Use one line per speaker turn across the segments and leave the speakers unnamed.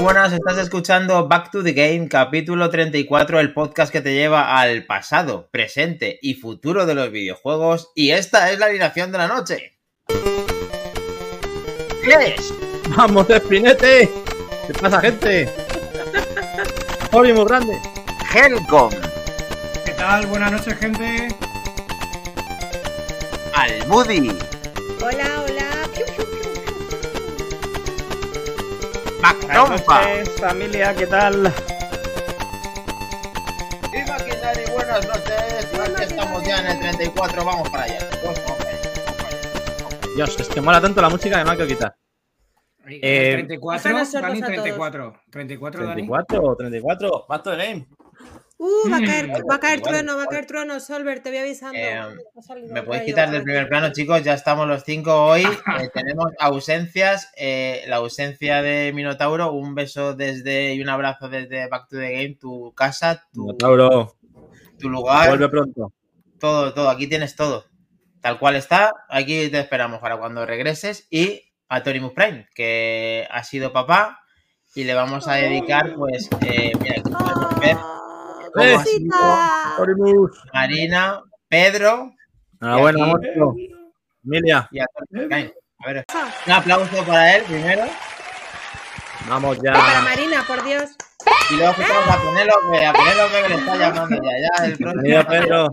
Buenas, estás escuchando Back to the Game, capítulo 34, el podcast que te lleva al pasado, presente y futuro de los videojuegos. Y esta es la alineación de la noche.
¡Yes! ¡Vamos, Espinete! ¿Qué pasa, gente? ¡Hobby muy grande!
Helcom,
¿Qué tal? Buenas noches, gente.
Almudi,
Hola, hola.
Mactompa
familia, ¿qué tal?
y Maquinari. Buenas noches, aquí estamos ya en el 34, vamos para allá.
Dios, es que mola tanto la música la quiero quitar. Eh,
34,
Déjanos sordos
Dani
a todos.
34. 34, Dani.
34, 34, Back to the Game.
Uh, va a caer,
Mm.
va a caer
Igual,
trueno, va a caer trueno, Solver, te voy avisando.
Eh, ¿Me podéis quitar del primer plano, chicos? Ya estamos los cinco hoy. Eh, tenemos ausencias. eh, la ausencia de Minotauro. Un beso desde y un abrazo desde Back to the Game, tu casa, tu,
Minotauro,
tu lugar.
vuelve pronto.
Todo, todo. Aquí tienes todo. Tal cual está. Aquí te esperamos para cuando regreses. Y a Torimus Prime, que ha sido papá. Y le vamos a dedicar, pues, eh, mira, aquí podemos ver
¡Ah.
Marina, Pedro
Enhorabuena, monstruo. Emilia,
y a Torimus Prime. A ver, un aplauso para él primero.
vamos ya.
Para Marina, por Dios.
Y luego escuchamos a Penélope, a Penélope que le está llamando ya, ya el próximo.
Bienvenido, Pedro.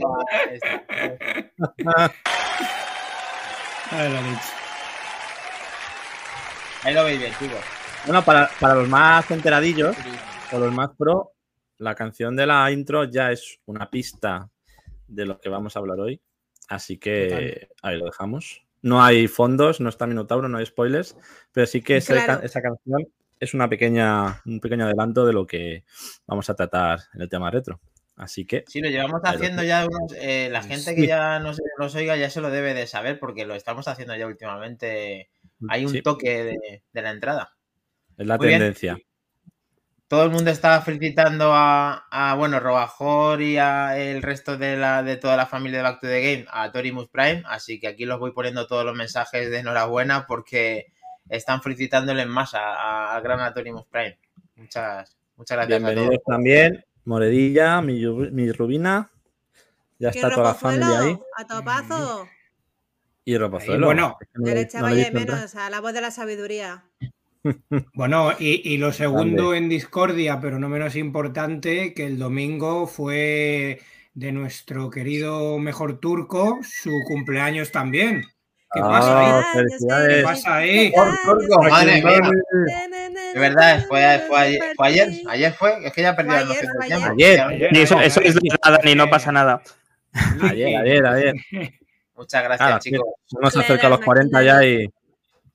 Ay, la leche.
Ahí lo veis bien, chicos.
Bueno, para, para los más enteradillos o los más pro, la canción de la intro ya es una pista de lo que vamos a hablar hoy. Así que ahí lo dejamos. No hay fondos, no está Minotauro, no hay spoilers, pero sí que
Claro.
esa canción es una pequeña, un pequeño adelanto de lo que vamos a tratar en el tema retro. Así que
Sí, lo llevamos haciendo ya unos. eh, la gente que ya nos, nos oiga ya se lo debe de saber porque lo estamos haciendo ya últimamente. Hay un
sí,
toque de, de la entrada.
es la
Muy bien. Todo el mundo estaba felicitando a, a, bueno, Robajor y a el resto de la de toda la familia de Back to the Game, a Torimus Prime, así que aquí los voy poniendo todos los mensajes de enhorabuena porque están felicitándole en masa a- al gran Torimus Prime. Muchas, muchas gracias a
Bienvenidos
todos.
también, Moredilla, mi, mi Rubina. Ya
¡Qué
está toda la familia ahí.
¡A topazo!
Y Ropozuelo.
bueno.
No
le
no
echaba ya
entrar.
menos a la voz de la sabiduría.
Bueno, y, y lo segundo en discordia, pero no menos importante, que el domingo fue de nuestro querido mejor turco su cumpleaños también. ¿Qué
Ah,
pasa ahí?
felicidades.
¿Qué pasa ahí?
Turco, madre mía.
De
verdad, fue, fue ayer, fue ayer, ayer fue, es que ya perdí la noción
ayer,
del
ayer.
Eso, es nada, ni no pasa nada.
Ayer, ayer, ayer.
Muchas gracias,
Ah,
chicos.
Nos acerca a los 40 ya y.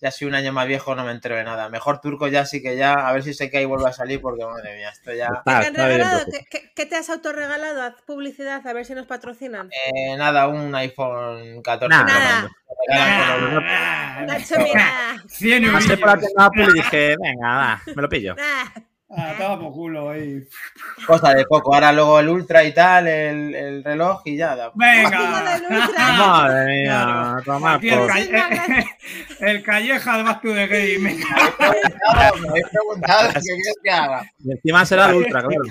Ya soy un año más viejo, no me entero de nada. Mejor turco ya sí que ya, a ver si sé que ahí vuelve a salir, porque madre mía, esto ya.
¿Qué,
bien,
regalado? ¿Qué, qué- qué te has autorregalado? Haz publicidad, a ver si nos patrocinan.
Eh, nada, un iPhone 14.
Nada.
Nada. Nacho, mira.
100
Pasé por la tienda Apple y dije, venga, va, me lo pillo.
Ah,
toma por culo ahí.
Cosa de poco. Ahora luego el Ultra y tal, el, el reloj y ya. da-
Venga.
Madre mía,
Claro.
toma
Aquí el,
por.
calle- el calleja de to the Game.
Me habéis preguntado qué quieres que haga.
Y encima será el ultra, claro.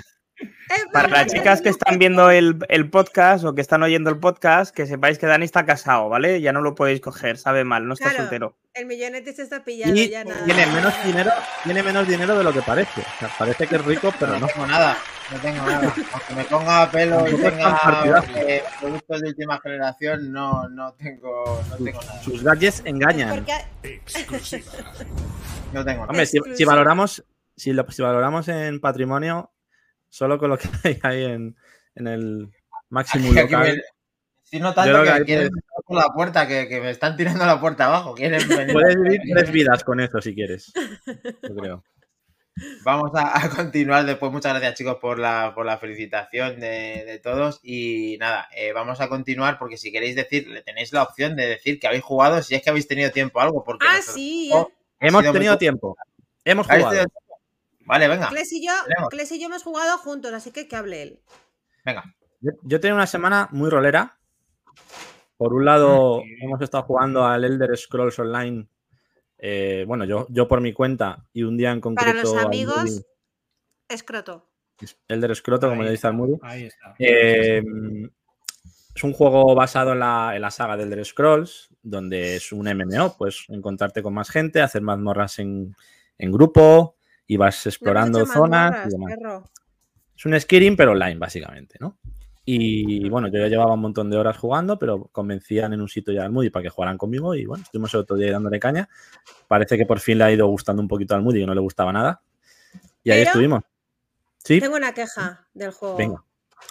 Para las chicas que están viendo el, el podcast o que están oyendo el podcast, que sepáis que Dani está casado, ¿vale? Ya no lo podéis coger, sabe mal, no está
Claro.
soltero.
El millonete se está pillando
Y
ya nada.
tiene menos dinero, tiene menos dinero de lo que parece. O sea, parece que es rico, pero
no
no.
tengo nada, no tengo nada. Aunque me ponga pelo y tenga eh, productos de última generación, no, no tengo, no tengo nada.
Sus gadgets engañan.
Porque
No tengo nada.
Hombre, si, valoramos, si, lo- si valoramos en patrimonio, solo con lo que hay ahí en, en el máximo
Aquí
local.
me- Sí, no
Yo
tanto
creo que
que quieren por la puerta, que, que me están tirando la puerta abajo. Quieren venir.
Puedes vivir tres vidas con eso si quieres. Yo creo.
Vamos a, a continuar después. Muchas gracias, chicos, por la, por la felicitación de, de todos. Y nada, eh, vamos a continuar porque si queréis decir, le tenéis la opción de decir que habéis jugado si es que habéis tenido tiempo a algo. Porque
Ah, sí.
Hemos tenido tiempo. Hemos
¿Habéis
jugado.
tenido tiempo? Vale, venga,
Cles y yo. Cles y yo hemos jugado juntos, así que que hable él.
venga.
Yo, yo he tenido una semana muy rolera. Por un lado, hemos estado jugando al Elder Scrolls Online Eh, bueno, yo, yo por mi cuenta y un día en concreto.
Para los amigos,
Moody-
escroto.
Elder Scroto, como
Ahí
le dice al Moody.
Ahí está.
Eh, es un juego basado en la, en la saga de Elder Scrolls, donde es un MMO, pues encontrarte con más gente, hacer mazmorras en, en grupo y vas explorando
No
zonas y demás.
perro.
Es un Skyrim, pero online, básicamente, ¿no? Y bueno, yo ya llevaba un montón de horas jugando, pero convencían en un sitio ya al Moody para que jugaran conmigo y bueno, estuvimos el otro día dándole caña. Parece que por fin le ha ido gustando un poquito al Moody, que no le gustaba nada. Y ahí
Pero-
estuvimos. Sí,
Tengo una queja del juego.
venga.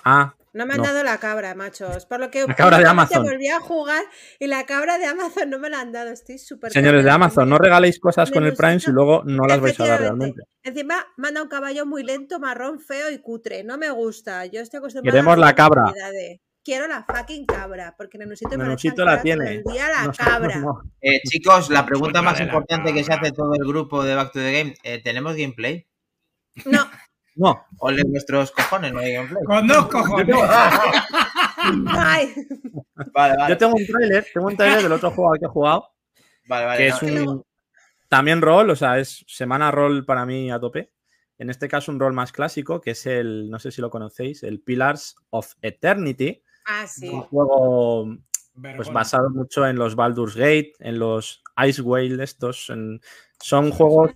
Ah,
No me han
No.
dado la cabra, machos. Por lo que
La cabra de Amazon.
volví a jugar y la cabra de Amazon no me la han dado. Estoy súper.
señores de. Amazon, no regaléis cosas con el. Prime si luego no las vais a dar realmente.
Encima manda un caballo muy lento, marrón, feo y cutre. No me gusta. Yo estoy acostumbrada
Queremos
a
la
jugar
cabra.
calidades. Quiero la fucking cabra, porque Nenusito me
Menusito
echan
la tiene.
día la
Nosotros
cabra.
no.
Eh, chicos, la pregunta
Culpa
más
de la
importante que se hace todo el grupo de Back to the Game, eh, ¿tenemos gameplay?
No,
No,
Ole vuestros cojones, no hay gameplay.
Con dos cojones.
Vale, vale.
yo tengo un tráiler, tengo un tráiler del otro juego al que he jugado,
Vale, vale.
que
no,
es un también rol, o sea, es semana rol para mí a tope. En este caso un rol más clásico, que es el, no sé si lo conocéis, el Pillars of Eternity,
ah, sí.
un juego pues basado mucho en los Baldur's Gate, en los Ice Whale estos, en- son juegos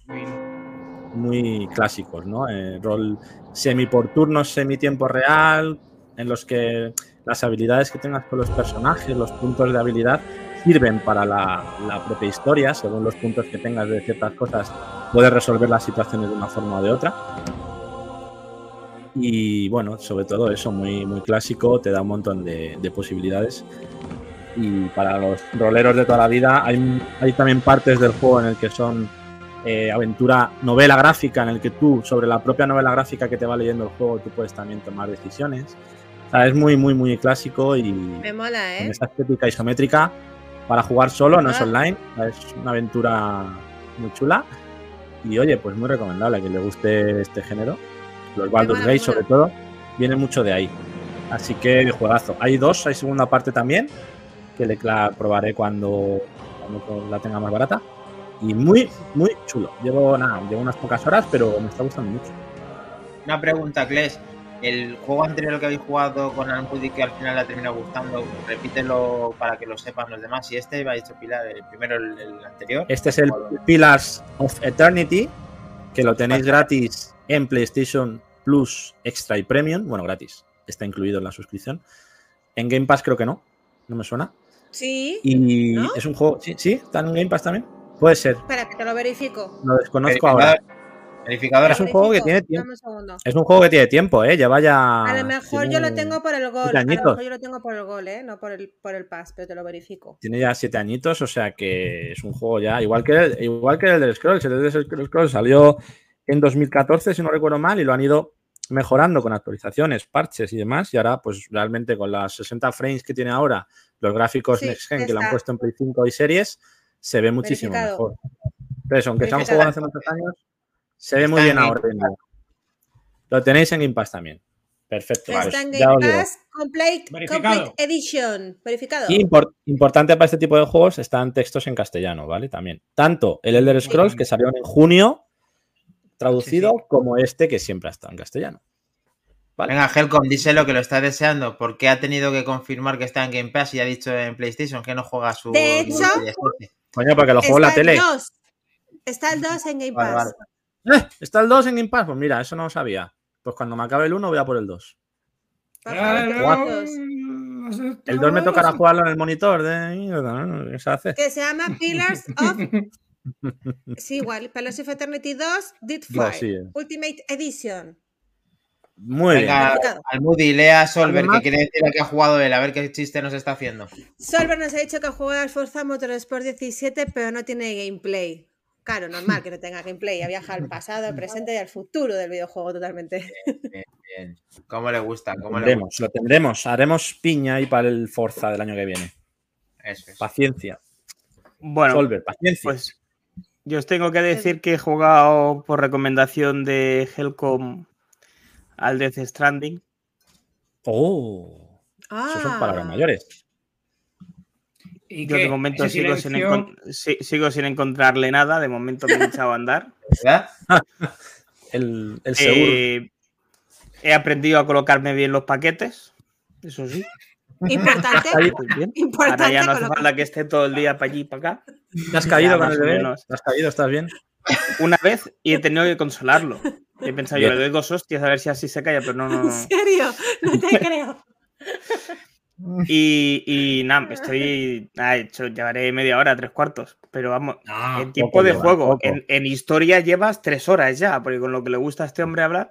muy clásicos, ¿no? Eh, rol semi por turnos, semi tiempo real, en los que las habilidades que tengas con los personajes, los puntos de habilidad, sirven para la, propia historia, según los puntos que tengas de ciertas cosas, puedes resolver las situaciones de una forma o de otra. Y bueno, sobre todo eso, muy, muy clásico, te da un montón de, de posibilidades. Y para los roleros de toda la vida, hay, hay también partes del juego en el que son eh, aventura, novela gráfica, en el que tú, sobre la propia novela gráfica que te va leyendo el juego, tú puedes también tomar decisiones. O sea, es muy, muy, muy clásico y
Me mola,
con
¿eh?
esta estética isométrica para jugar solo, no es online, es una aventura muy chula. Y oye, pues muy recomendable a quien le guste este género. Los Baldur's Gate, sobre todo, viene mucho de ahí. Así que juegazo. Hay dos, hay segunda parte también, que le la probaré cuando, cuando la tenga más barata. Y muy, muy chulo. Llevo nada, llevo unas pocas horas, pero me está gustando mucho.
Una pregunta, Kles. El juego anterior que habéis jugado con Almudi que al final le ha terminado gustando, repítelo para que lo sepan los demás. Si este iba dicho Pilar, el primero, el, el anterior.
Este es el Pillars of Eternity, que lo tenéis gratis en PlayStation Plus Extra y Premium. Bueno, gratis. Está incluido en la suscripción. En Game Pass creo que no. No me suena.
Sí.
Y
¿No?
es un juego. Sí, sí, está en Game Pass también. Puede ser.
Espera, que te lo verifico.
Lo desconozco ahora.
Verificadora.
Es un juego que tiene tiempo. Es un juego que tiene tiempo, ¿eh? Lleva ya.
A lo mejor yo lo tengo por el gol. A lo mejor yo lo tengo por el gol, ¿eh? No por el, por el pass, pero te lo verifico.
Tiene ya siete añitos, o sea que es un juego ya. Igual que el, igual que el del Scrolls. El del Scrolls salió en 2014, si no recuerdo mal, y lo han ido mejorando con actualizaciones, parches y demás. Y ahora, pues realmente con las 60 frames que tiene ahora, los gráficos
Sí,
Next Gen que le han puesto en Play 5 y series, se ve muchísimo
Verificado.
mejor. Entonces, aunque sea un juego hace muchos años, se ve muy bien
en
ahora. Lo tenéis en Game Pass también. Perfecto.
Está
pues
en
ya
Game. Pass Complete, Edition. Verificado.
Y impor- importante para este tipo de juegos están textos en castellano, ¿vale? También. Tanto el Elder Scrolls, que salió en junio, traducido,
Sí, sí.
como este, que siempre ha estado en castellano. Vale.
Venga, Helcom, díselo que lo está deseando. porque ha tenido que confirmar que está en Game Pass y ha dicho en PlayStation que no juega su.
De hecho,
Coño, porque lo juego en la
Está el
tele.
2. Está el 2 en Game
Vale,
Pass.
vale.
Eh, ¿Está el 2 en Game Pass? Pues mira, eso no lo sabía. Pues cuando me acabe el 1 voy a por el 2.
Por favor, que
Guau.
juegues.
El 2 me tocará jugarlo en el monitor de. ¿Qué se hace?
Que se llama Pillars of. Sí, igual. Pillars of Eternity 2, Dead
No,
Fire.
sí, eh.
Ultimate Edition.
Muy
Venga,
Verificado.
Almudi, lea Solver, que quiere decir que ha jugado él, a ver qué chiste nos está haciendo.
Solver nos ha dicho que juega al Forza Motorsport 17, pero no tiene gameplay. Claro, normal que no tenga gameplay. Ha viajado al pasado, al presente y al futuro del videojuego totalmente.
Bien. ¿Cómo le gusta?
bien.
¿Cómo le
Tendremos, lo tendremos. Haremos piña ahí para el Forza del año que viene.
gusta? Eso es.
Paciencia.
Bueno,
Solver, paciencia.
pues yo os tengo que decir que he jugado por recomendación de Helcom al Death Stranding.
Oh, eso son palabras
Ah,
mayores.
¿Y
Yo
qué?
de momento
¿Ese
sigo sin,
silencio?
encon- si- sigo sin encontrarle nada. De momento me he echado a andar.
¿Verdad?
El, el seguro.
Eh, he aprendido a colocarme bien los paquetes. Eso sí.
Importante.
Ahora ya no hace falta que esté todo el día para allí y para acá.
¿Te has caído
ya,
con el
menos.
¿Te has caído? ¿Estás bien?
Una vez y he tenido que consolarlo. He pensado, yo le doy dos hostias a ver si así se calla, pero no, no,
¿En serio? No te creo.
Y, y nada, estoy. Ha hecho, llevaré media hora, tres cuartos. Pero vamos,
No,
en tiempo de
lleva,
juego, en, en historia llevas tres horas ya, porque con lo que le gusta a este hombre hablar.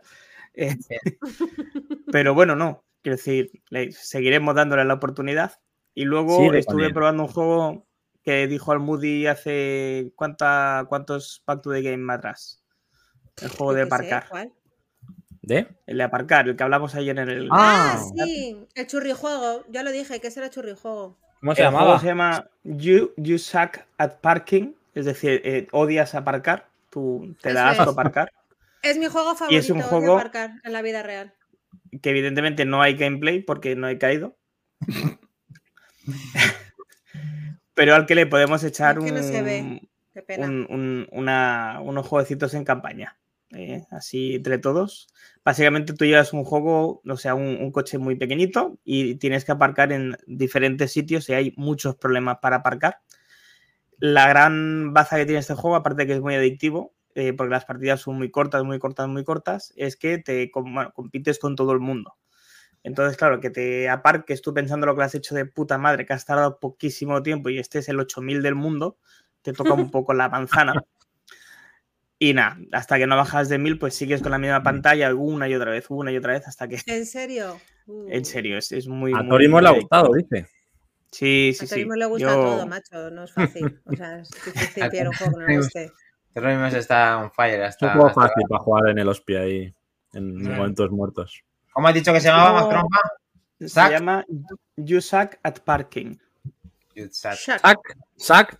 eh, pero bueno, no. Quiero decir, le seguiremos dándole la oportunidad. Y luego estuve probando un juego que dijo al Moody hace. ¿cuánta, ¿Cuántos Back to the Game atrás? El juego de
sé,
aparcar.
¿cuál?
¿De?
El de aparcar, el que hablamos ayer en el.
Ah,
Ah,
sí, el churrijuego. Ya lo dije, que ese era churrijuego.
¿Cómo se
el juego
llamaba?
se llama You, you Suck at Parking, es decir, eh, odias aparcar, tú te
Eso
da asco
es.
aparcar,
Es mi juego favorito
Y es un
de
juego-
aparcar en la vida real.
que evidentemente no hay gameplay porque no he caído. Pero al que le podemos echar
Es que
un,
no se ve. Qué pena.
un- un- una- unos jueguecitos en campaña. Eh, así entre todos. Básicamente tú llevas un juego, o sea, un, un coche muy pequeñito y tienes que aparcar en diferentes sitios y hay muchos problemas para aparcar. La gran baza que tiene este juego, aparte de que es muy adictivo, eh, porque las partidas son muy cortas, muy cortas, muy cortas, es que te bueno, compites con todo el mundo. Entonces, claro, que te aparques tú pensando lo que has hecho de puta madre, que has tardado poquísimo tiempo y este es el 8000 del mundo, te toca un poco la manzana. Y nada, hasta que no bajas de 1000, pues sigues con la misma pantalla una y otra vez, una y otra vez, hasta que.
¿En serio? Uh,
En serio, es, es muy.
A Torimo le ha gustado, dice.
Sí,
A
sí, sí.
Torimo le gusta
Yo-
todo, macho. No es fácil. O sea, es difícil pillar un juego que no le guste.
Está on fire.
Es
Hasta,
un juego
hasta-
fácil para jugar en el hospi ahí, en
Sí.
momentos muertos.
¿Cómo has dicho que se llamaba
No.
más trompa?
Se
Zack.
llama You Suck at Parking.
Yutsat.
Shaq.
Sac, sac,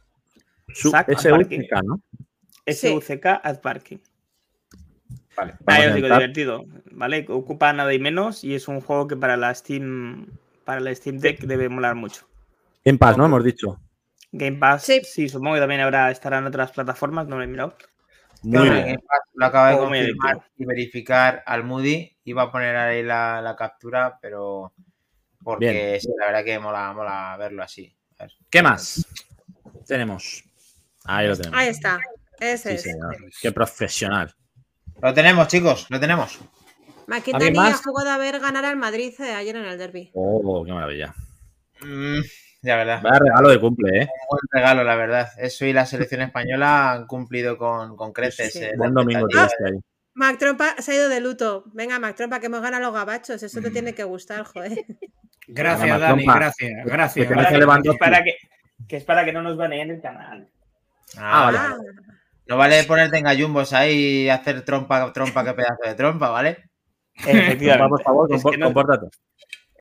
su,
Sac
S
Parking.
¿no?
S-U-C-K at Parking.
Vale.
Nada,
Vamos
ya
a
os digo, divertido, ¿vale? Ocupa nada y menos y es un juego que para la Steam para la Steam Deck debe molar mucho.
En paz, ¿no? Hemos dicho.
Game Pass,
Sí.
sí, supongo que también habrá estará en otras plataformas, no lo he mirado.
Muy bien.
Game Pass Lo acaba de confirmar y verificar al Moody. Iba a poner ahí la, la captura, pero. Porque
Bien.
sí, la verdad que mola, mola verlo así. A ver.
¿Qué más? Tenemos. Ahí lo tenemos.
Ahí está. Ese
Sí,
es.
señor. Qué profesional.
Lo tenemos, chicos, lo tenemos.
Maquitani
¿Alguien más?
ha jugado a ver ganar al Madrid eh, ayer en el derby.
Oh, qué maravilla.
Mm, ya, verdad.
Vaya regalo de cumple, ¿eh?
Un buen regalo, la verdad. Eso y la selección española han cumplido con, con creces.
Sí.
eh, la
Buen domingo tuviste ahí.
Mac Trompa se ha ido de luto. Venga, Mac Trompa, que hemos ganado los gabachos. Eso te tiene que gustar, joder.
Gracias,
Venga,
Dani,
Trompa.
gracias,
Que
gracias.
que, para que, que es para que no nos baneen el canal.
Ah, vale.
Ah,
No vale ponerte en gallumbos ahí y hacer trompa, trompa, qué pedazo de trompa, ¿vale?
Efectivamente.
Por favor,
Es que no-
compórtate.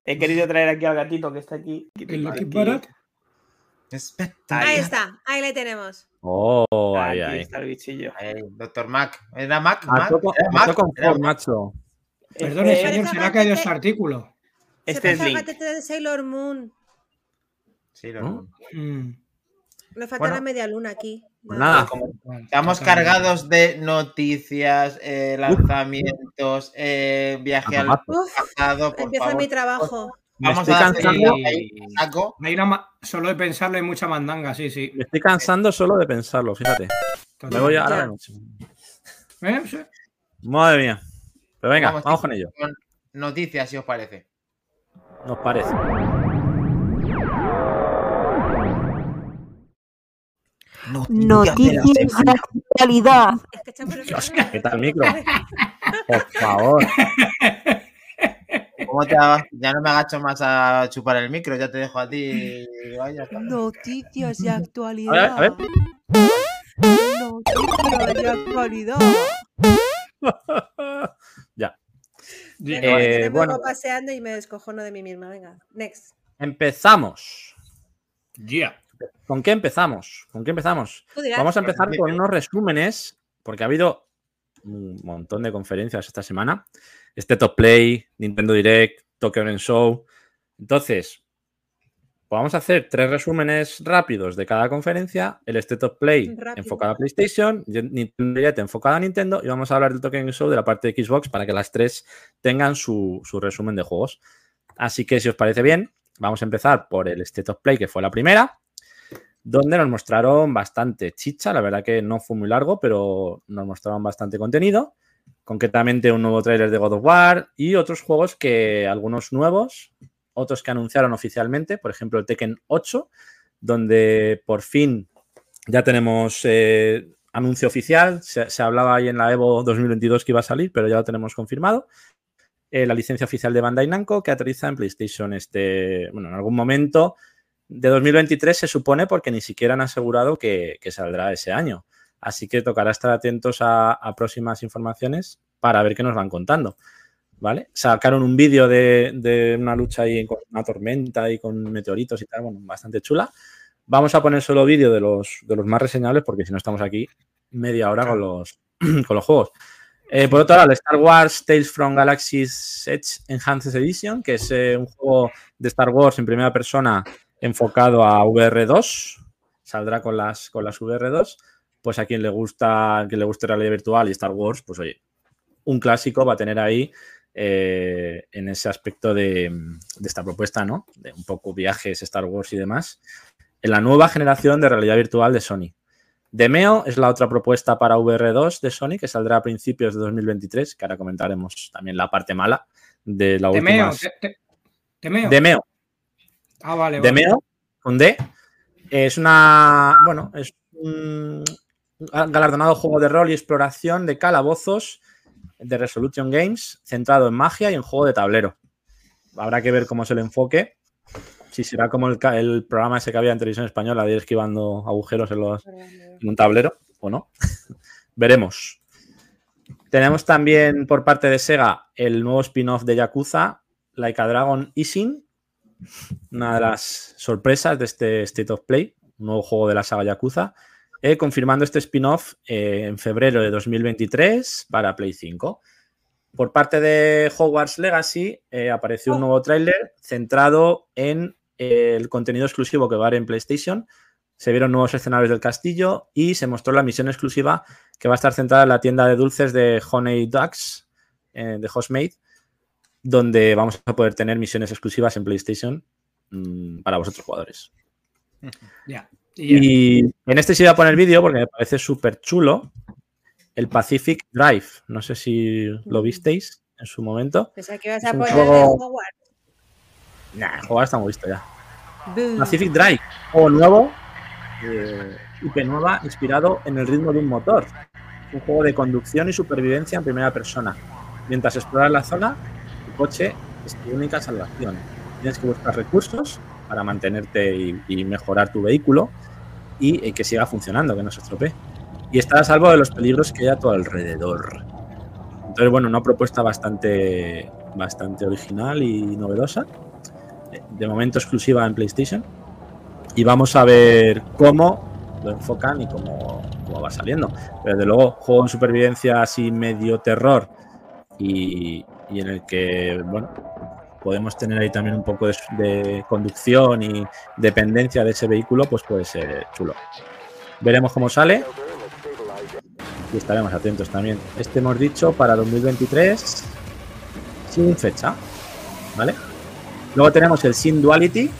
He querido traer aquí al gatito que está aquí.
El
Aquí.
Ahí está, ahí le tenemos.
Oh, ahí,
Aquí
ahí.
está el bichillo.
Ahí, Doctor Mac. ¿Era Mac?
A
Mac?
toco,
¿Era Mac?
macho.
Perdone,
Este-
señor, se le ha caído este artículo.
Este
se
es
pasa el
Link.
de Sailor Moon.
Sí, lo
¿No?
Mm,
Me falta
Bueno.
la media luna aquí.
Pues nada.
Estamos cargados de noticias, eh, lanzamientos, eh, viaje al pasado, por
empieza
favor.
mi trabajo.
Me
Vamos
estoy
a darle
cansando.
ahí, saco.
Hay una ma- solo de pensarlo hay mucha mandanga, sí, sí.
Me estoy cansando solo de pensarlo, fíjate. Me voy a ahora noche.
¿Eh? Sí.
Madre mía. Pero venga,
Vamos,
con ello.
con Noticias, si os parece.
Nos parece.
Noticias de actualidad.
Es que echamos el
Dios. ¿qué tal micro? Por favor.
¿Cómo te? Ya no me agacho más a chupar el micro, ya te dejo a ti. Vaya,
Noticias de
A ver,
actualidad.
a ver.
Noticias de actualidad.
ya. Eh, bueno.
paseando y me descojono de mí misma. Venga, next.
Empezamos.
Ya.
¿Con qué empezamos? ¿Con qué empezamos? Vamos a empezar con unos resúmenes, porque ha habido un montón de conferencias esta semana. Este Top Play, Nintendo Direct, Tokyo Game Show. Entonces, pues vamos a hacer tres resúmenes rápidos de cada conferencia. El State of Play
Rápido.
enfocado a PlayStation, Nintendo Direct enfocado a Nintendo y vamos a hablar del Token Show de la parte de Xbox para que las tres tengan su, su resumen de juegos. Así que si os parece bien, vamos a empezar por el State of Play, que fue la primera, donde nos mostraron bastante chicha. La verdad que no fue muy largo, pero nos mostraron bastante contenido. Concretamente un nuevo tráiler de God of War y otros juegos que algunos nuevos, otros que anunciaron oficialmente, por ejemplo el Tekken 8, donde por fin ya tenemos eh, anuncio oficial. Se, hablaba ahí en la Evo 2022 que iba a salir, pero ya lo tenemos confirmado. Eh, la licencia oficial de Bandai Namco que aterriza en PlayStation este, bueno, en algún momento de 2023 se supone porque ni siquiera han asegurado que, que saldrá ese año. Así que tocará estar atentos a, a próximas informaciones para ver qué nos van contando. ¿Vale? Sacaron un vídeo de, de una lucha ahí con una tormenta y con meteoritos y tal, bueno, bastante chula. Vamos a poner solo vídeo de los, de los más reseñables porque si no estamos aquí media hora con los, con los juegos. Eh, por otro lado, el Star Wars Tales from Galaxy's Edge Enhanced Edition, que es eh, un juego de Star Wars en primera persona enfocado a VR2. Saldrá con las, con las VR2. Pues a quien le gusta, a quien le guste realidad virtual y Star Wars, pues oye, un clásico va a tener ahí eh, en ese aspecto de, de, esta propuesta, ¿no? De un poco viajes, Star Wars y demás. En la nueva generación de realidad virtual de Sony. Demeo es la otra propuesta para VR2 de Sony que saldrá a principios de 2023, que ahora comentaremos también la parte mala de la última.
Temeo.
Demeo.
Ah, vale,
con D, es una, bueno, es un galardonado juego de rol y exploración de calabozos de Resolution Games, centrado en magia y en juego de tablero. Habrá que ver cómo es el enfoque. Si será como el, programa ese que había en televisión española de ir esquivando agujeros en, los, en un tablero o no. Veremos. Tenemos también por parte de Sega el nuevo spin-off de Yakuza, Like a Dragon Ising, una de las sorpresas de este State of Play, un nuevo juego de la saga Yakuza, eh, confirmando este spin-off eh, en febrero de 2023 para Play 5. Por parte de Hogwarts Legacy eh, apareció un nuevo tráiler centrado en eh, el contenido exclusivo que va a haber en PlayStation. Se vieron nuevos escenarios del castillo y se mostró la misión exclusiva que va a estar centrada en la tienda de dulces de Honey Ducks, de Hostmade, donde vamos a poder tener misiones exclusivas en PlayStation mm, para vosotros jugadores.
Ya. Y
en este sí voy a poner vídeo porque me parece súper chulo. El Pacific Drive. No sé si lo visteis en su momento.
Pensaba que ibas
Es
a poner
juego-
Hogwarts.
Nah, el juego está muy visto ya. Pacific Drive, juego nuevo, eh, IP nueva, inspirado en el ritmo de un motor. Un juego de conducción y supervivencia en primera persona. Mientras exploras la zona, coche es tu única salvación. Tienes que buscar recursos para mantenerte y, mejorar tu vehículo y, que siga funcionando, que no se estropee. Y estar a salvo de los peligros que hay a tu alrededor. Entonces, bueno, una propuesta bastante, bastante original y novedosa de momento exclusiva en PlayStation. Y vamos a ver cómo lo enfocan y cómo, cómo va saliendo. Pero desde luego, juego en supervivencia así medio terror y, y en el que, bueno, podemos tener ahí también un poco de, conducción y dependencia de ese vehículo, pues puede ser chulo. Veremos cómo sale y estaremos atentos también. Este hemos dicho para 2023 sin fecha, ¿vale? Luego tenemos el Sin Duality,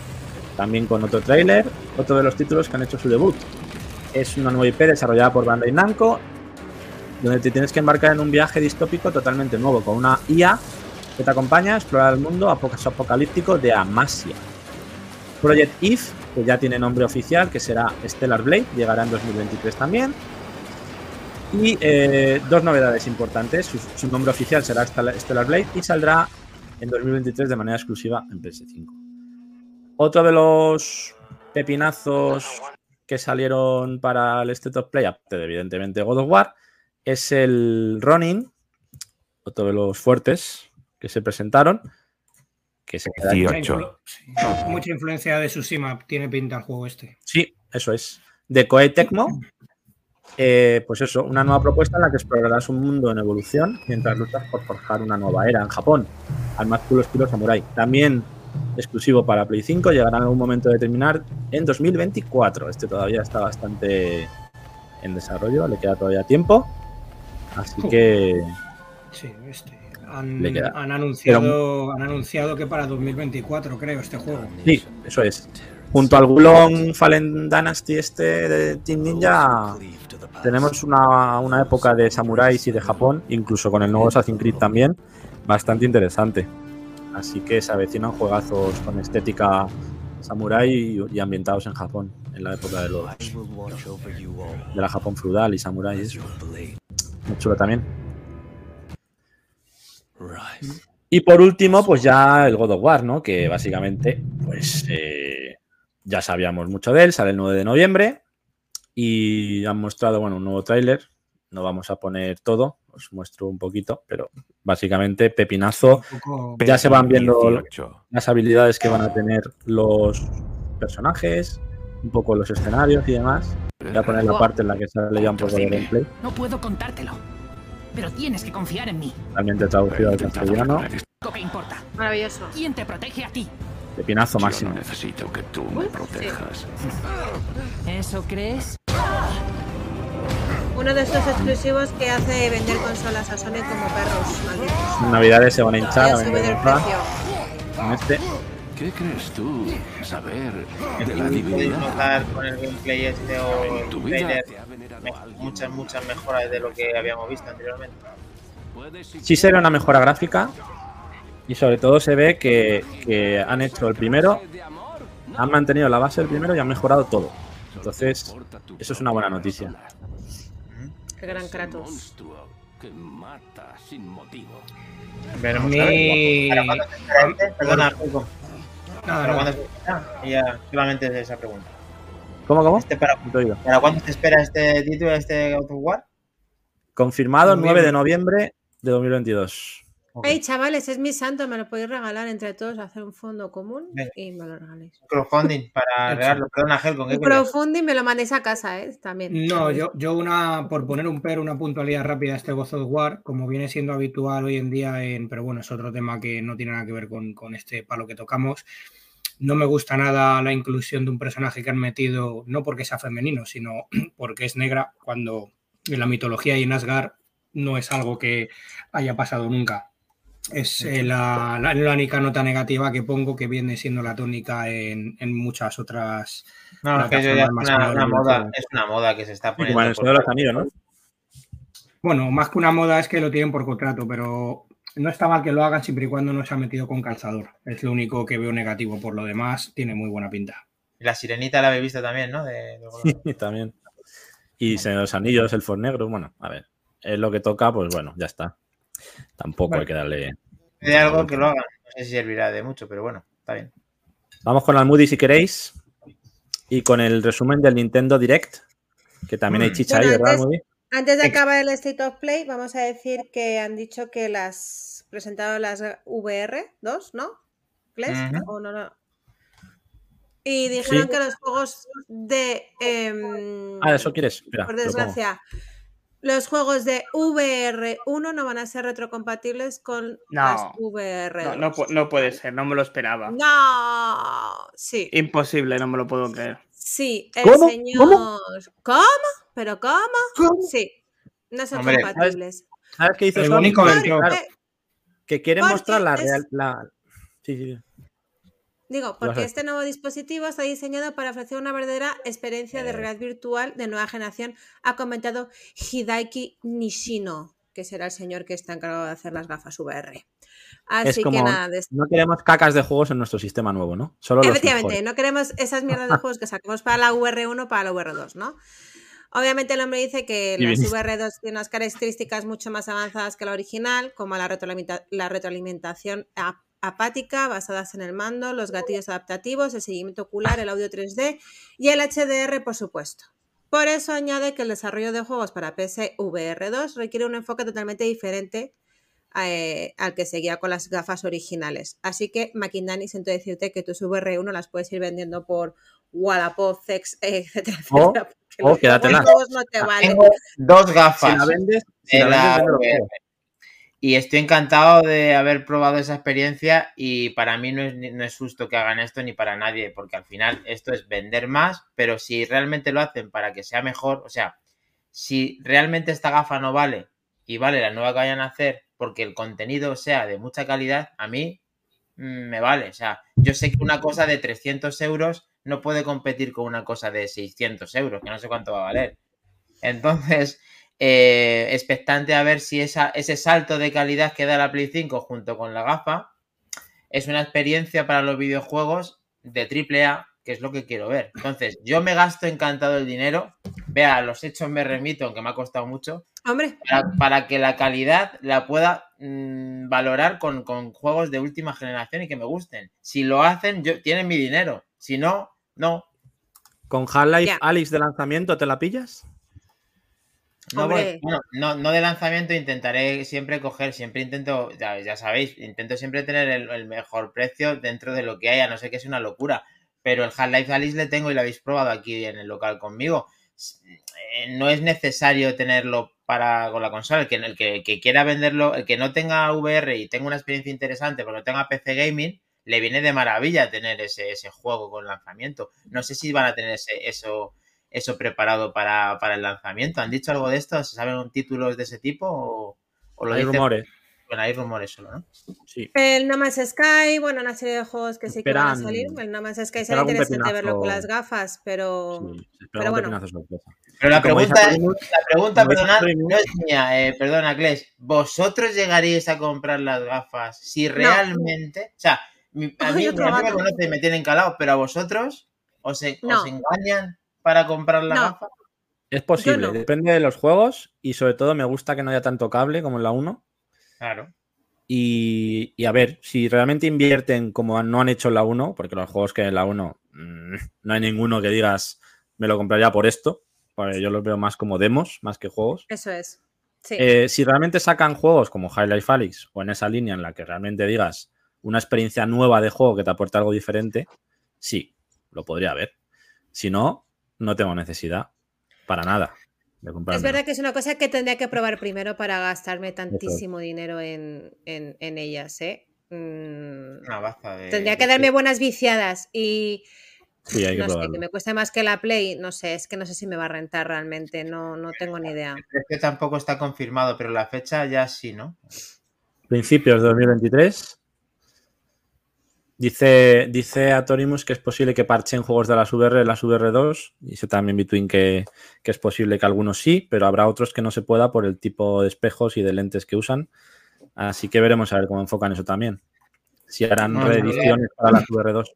también con otro tráiler, otro de los títulos que han hecho su debut. Es una nueva IP desarrollada por Bandai Namco, donde te tienes que embarcar en un viaje distópico totalmente nuevo, con una IA que te acompaña a explorar el mundo apocalíptico de Amasia. Project If, que ya tiene nombre oficial, que será Stellar Blade, llegará en 2023 también. Y eh, dos novedades importantes. Su, nombre oficial será Stellar Blade y saldrá en 2023 de manera exclusiva en PS5. Otro de los pepinazos que salieron para el State of Play, evidentemente God of War, es el Ronin, otro de los fuertes que se presentaron. Que se queda ahí.
Mucha, influ- sí, mucha influencia de Tsushima tiene pinta el juego este.
Sí, eso es. De Koei Tecmo. eh, pues eso, una nueva propuesta en la que explorarás un mundo en evolución mientras luchas por forjar una nueva era en Japón, al más puro estilo samurai. También exclusivo para Play 5, llegará en algún momento de terminar en 2024. Este todavía está bastante en desarrollo, le queda todavía tiempo. Así que
Sí, este. Han,
Le queda.
han anunciado, han anunciado que para 2024, creo, este juego.
sí, eso es. Junto al Gulong Fallen Dynasty este de Team Ninja, tenemos una, una época de samuráis y de Japón, incluso con el nuevo Assassin's Creed también, bastante interesante. Así que se avecinan juegazos con estética samurái y, y ambientados en Japón, en la época de los de la Japón feudal y samurái. Muy chulo también. Y por último, pues ya el God of War, ¿no? Que básicamente, pues eh, ya sabíamos mucho de él, sale el 9 de noviembre y han mostrado, bueno, un nuevo tráiler. No vamos a poner todo, os muestro un poquito, pero básicamente pepinazo. Ya se van viendo
18.
las habilidades que van a tener los personajes, un poco los escenarios y demás. Voy a poner la parte en la que sale ya un poco de gameplay,
No puedo contártelo. Pero tienes que confiar en mí.
realmente traducido al castellano.
Lo que importa.
Maravilloso.
¿Quién te protege a ti?
Pepinazo
Yo
máximo.
no necesito que tú me protejas.
¿Eso crees?
Uno de estos exclusivos que hace vender consolas a Sony como perros malditos.
En Navidades se van a hinchar
Ya
a vender
el precio.
con este.
¿Qué crees tú saber de la
Podéis
divinidad?
notar con el gameplay este o
En
el
tu vida
trailer muchas, muchas mejoras de lo que habíamos visto anteriormente.
Sí se ve una mejora gráfica y sobre todo se ve que, que han hecho el primero, han mantenido la base del primero y han mejorado todo. Entonces, eso es una buena noticia.
Qué gran Kratos.
que mata sin motivo.
Veremos
Mi-
a ver. ¿Para cuándo se espera? Perdona, Y ya, solamente es esa pregunta.
¿Cómo, cómo?
Este para,
No te.
¿Para cuándo se espera este título, este God of War?
Confirmado el 9
Noviembre.
de noviembre de 2022.
Ok.
Ey, chavales, es mi santo, me lo podéis regalar entre todos, hacer un fondo común
Venga.
y me lo regaléis.
Crowdfunding para regalarlo. Perdona, Helcon, ¿qué
Un
querías?
crowdfunding me lo mandéis a casa, ¿eh? También.
No, yo, yo una, por poner un pero, una puntualidad rápida a este God of War, como viene siendo habitual hoy en día, en, pero bueno, es otro tema que no tiene nada que ver con, con este palo que tocamos. No me gusta nada la inclusión de un personaje que han metido, no porque sea femenino, sino porque es negra, cuando en la mitología y en Asgard no es algo que haya pasado nunca. Es eh, la, la, la única nota negativa que pongo, que viene siendo la tónica en, en muchas otras
No, es que eso ya es
plataformas
una,
más
una moda, es una moda que se está poniendo. por-
de los Anillos, ¿no?
Bueno, más que una moda es que lo tienen por contrato, pero no está mal que lo hagan siempre y cuando no se ha metido con calzador. Es lo único que veo negativo. Por lo demás, tiene muy buena pinta.
La sirenita la habéis visto también, ¿no? De, de.
Y también. Y los Anillos, el For Negro, bueno, a ver. Es lo que toca, pues bueno, ya está. Tampoco hay que darle.
de algo que lo hagan. No sé si servirá de mucho, pero bueno, está bien.
Vamos con Almudi si queréis. Y con el resumen del Nintendo Direct. Que también hay
Mm.
chicha ahí,
Bueno,
¿verdad,
antes-
Almudi?
Antes de acabar el State of Play, vamos a decir que han dicho que las presentaron las VR2, ¿no? ¿Play?
Ujú.
¿O no, no? Y dijeron
Sí.
que los juegos de. em,
Ah, ¿eso quieres? Espera,
por
te lo pongo.
desgracia, los juegos de VR1 no van a ser retrocompatibles con
No.
las VR2.
No, no, no puede ser, no me lo esperaba.
No, sí,
Imposible, no me lo puedo creer.
sí, el
¿Cómo?
señor.
¿Cómo?
¿Cómo? ¿Pero cómo? Sí, no son
Hombre,
compatibles.
¿Sabes qué hizo
El único
Que- que
Porque
mostrar la
es-
real. La... Sí, sí, sí.
Digo, porque este nuevo dispositivo está diseñado para ofrecer una verdadera experiencia de
Eh.
realidad virtual de nueva generación, ha comentado Hidaiki Nishino, que será el señor que está encargado de hacer las gafas VR. Así
Es como.
que nada, de-
No queremos cacas de juegos en nuestro sistema nuevo, ¿no? Solo
efectivamente, no queremos esas mierdas de juegos que sacamos para la VR1 para la VR2, ¿no? Obviamente el hombre dice que las
viniste.
VR2 tienen unas características mucho más avanzadas que la original, como la, retroalimenta- la retroalimentación ap- apática basadas en el mando, los gatillos adaptativos, el seguimiento ocular, el audio 3D y el HDR, por supuesto. Por eso añade que el desarrollo de juegos para PC VR2 requiere un enfoque totalmente diferente eh, al que seguía con las gafas originales. Así que, Maquindani, siento decirte que tus VR1 las puedes ir vendiendo por Wallapop, Sex, etcétera,
O-
etcétera. porque
o
los
quédatelas.
juegos no te valen.
Tengo dos
Si
gafas
la vendes, si
de
la vendes,
la
véndelo
VR.
todo.
Y estoy encantado de haber probado esa experiencia y para mí no es, no es justo que hagan esto ni para nadie, porque al final esto es vender más, pero si realmente lo hacen para que sea mejor, o sea, si realmente esta gafa no vale y vale la nueva que vayan a hacer porque el contenido sea de mucha calidad, a mí mm, me vale. O sea, yo sé que una cosa de 300 euros no puede competir con una cosa de 600 euros, que no sé cuánto va a valer. Entonces, eh, expectante a ver si esa, ese salto de calidad que da la Play 5 junto con la gafa es una experiencia para los videojuegos de AAA, que es lo que quiero ver. Entonces, yo me gasto encantado el dinero. Vea, a los hechos me remito, aunque me ha costado mucho,
Hombre,
para, para que la calidad la pueda mm, valorar con, con juegos de última generación y que me gusten. Si lo hacen, yo, tienen mi dinero. Si no, no.
¿Con Half-Life. Alyx de lanzamiento te la pillas?
No, bueno, no, no de lanzamiento, intentaré siempre coger, siempre intento, ya, ya sabéis, intento siempre tener el, el mejor precio dentro de lo que haya, no sé que es una locura. Pero el Half-Life Alice le tengo y lo habéis probado aquí en el local conmigo. Eh, No es necesario tenerlo para con la consola. El que, el que, que quiera venderlo, el que no tenga VR y tenga una experiencia interesante, pero no tenga PC Gaming, le viene de maravilla tener ese, ese juego con lanzamiento. No sé si van a tener ese, eso, eso preparado para, para el lanzamiento. ¿Han dicho algo de esto? ¿Se saben títulos de ese tipo? ¿O, o lo
Hay
dicen-
rumores.
Bueno, hay rumores solo, ¿no?
Sí.
el No Man's Sky, bueno, una serie de juegos que sí que van a
Esperan-
salir. El No Man's Sky
algún
interesante verlo con las gafas, pero.
sí,
pero bueno.
Pero la pregunta,
Atomimus,
la pregunta perdonad, no es mía, eh, perdona, Kles. ¿Vosotros llegaríais a comprar las gafas si realmente... O sea, mi- a mí, me
gato.
conocen y me tienen calado, pero a vosotros os, engañan para comprar la
No.
gafa.
Es posible,
no.
depende de los juegos y sobre todo me gusta que no haya tanto cable como en la 1.
Claro.
Y, y a ver, si realmente invierten como no han hecho en la 1, porque los juegos que en la 1 mm, no hay ninguno que digas me lo compraría por esto, porque yo los veo más como demos, más que juegos.
Eso es. Sí.
Eh, si realmente sacan juegos como Highlight Alyx o en esa línea en la que realmente digas una experiencia nueva de juego que te aporte algo diferente, sí, lo podría ver. Si no, no tengo necesidad para nada de
Es
comprarlo.
verdad que es una cosa que tendría que probar primero para gastarme tantísimo dinero en, en- en ellas, ¿eh? Mm,
Una baza de...
tendría que
de-
darme buenas viciadas y
Sí, hay que
no sé,
probarlo.
que me cueste más que la Play, no sé, es que no sé si me va a rentar realmente, no, no tengo ni idea.
El precio tampoco está confirmado, pero la fecha ya sí, ¿no?
Principios de 2023. Dice, dice Atorimus que es posible que parchen juegos de las VR en las VR2. Dice también Between que, que es posible que algunos sí, pero habrá otros que no se pueda por el tipo de espejos y de lentes que usan. Así que veremos a ver cómo enfocan eso también. Si harán
Bueno,
reediciones para las VR2.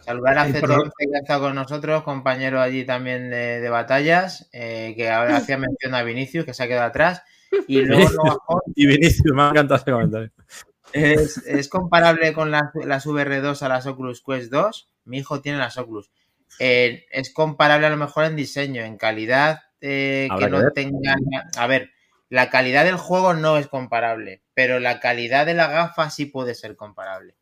Saludar a
El
C11
pro-
que ha estado con nosotros, compañero allí también de, de batallas, eh, que ahora hacía mención a Vinicius, que se ha quedado atrás. Y luego
Y Vinicius, me ha encantado ese comentario.
Es, es comparable con las, las VR2 a las Oculus Quest 2. Mi hijo tiene las Oculus. Eh, es comparable a lo mejor en diseño, en calidad, eh, que no
ver.
tengan. A ver, la calidad del juego no es comparable, pero la calidad de la gafa sí puede ser comparable.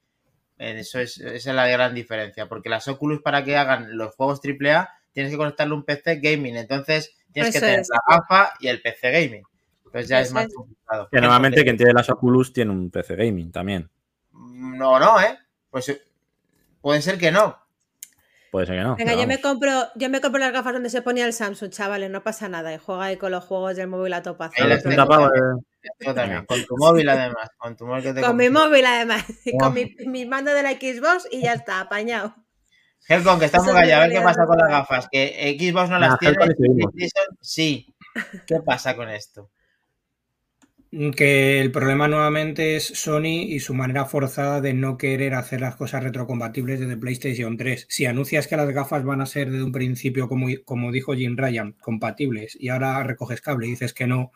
Eh, Eso es, esa es la gran diferencia, porque las Oculus para que hagan los juegos AAA tienes que conectarle un PC gaming, entonces tienes que tener
es.
la gafa y el PC gaming. Entonces ya es más complicado.
Que normalmente quien tiene las Oculus tiene un PC Gaming también.
No, no, ¿eh? Pues eh, puede ser que no.
Puede ser que no.
Venga, yo me compro, yo me compro las gafas donde se ponía el Samsung, chavales, no pasa nada, y juega ahí con los juegos del móvil a topazo.
Ahí
A
la
los
tengo
30 pavos,
también.
eh,
también, con tu móvil además, con tu móvil que te
Con mi móvil además, y
Oh.
con mi, mi mando de la Xbox y ya está, apañado.
Helcon, que está muy callado, a ver qué pasa con las gafas. Que Xbox no
Nah,
las tiene, sí. ¿Qué pasa con esto?
Que el problema nuevamente es Sony y su manera forzada de no querer hacer las cosas retrocompatibles desde PlayStation 3. Si anuncias que las gafas van a ser desde un principio, como, como dijo Jim Ryan, compatibles y ahora recoges cable y dices que no,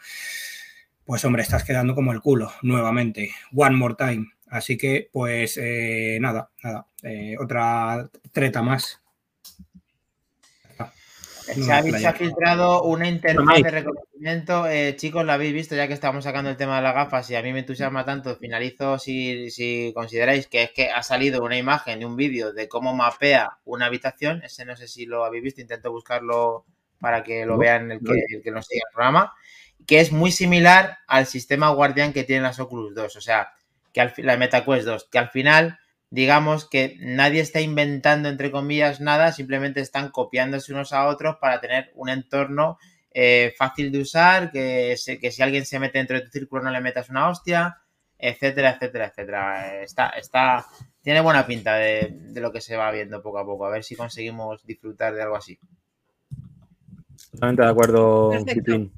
pues hombre, estás quedando como el culo nuevamente. One more time. Así que, pues eh, nada, nada. eh, otra treta más. No
Se ha, filtrado una interfaz de reconocimiento. Eh, chicos, la habéis visto ya que estamos sacando el tema de las gafas y a mí me entusiasma tanto. Finalizo si, si consideráis que es que ha salido una imagen de un vídeo de cómo mapea una habitación. Ese no sé si lo habéis visto, intento buscarlo para que lo
No,
vean el que,
no.
el que nos siga el programa, que es muy similar al sistema Guardián que tienen las Oculus 2, o sea, que al, la MetaQuest 2, que al final, digamos que nadie está inventando, entre comillas, nada, simplemente están copiándose unos a otros para tener un entorno eh, fácil de usar, que, se- que si alguien se mete dentro de tu círculo no le metas una hostia, etcétera, etcétera, etcétera. Está, está, tiene buena pinta de, de lo que se va viendo poco a poco. A ver si conseguimos disfrutar de algo así.
Totalmente de acuerdo,
Perfecto.
Pitín.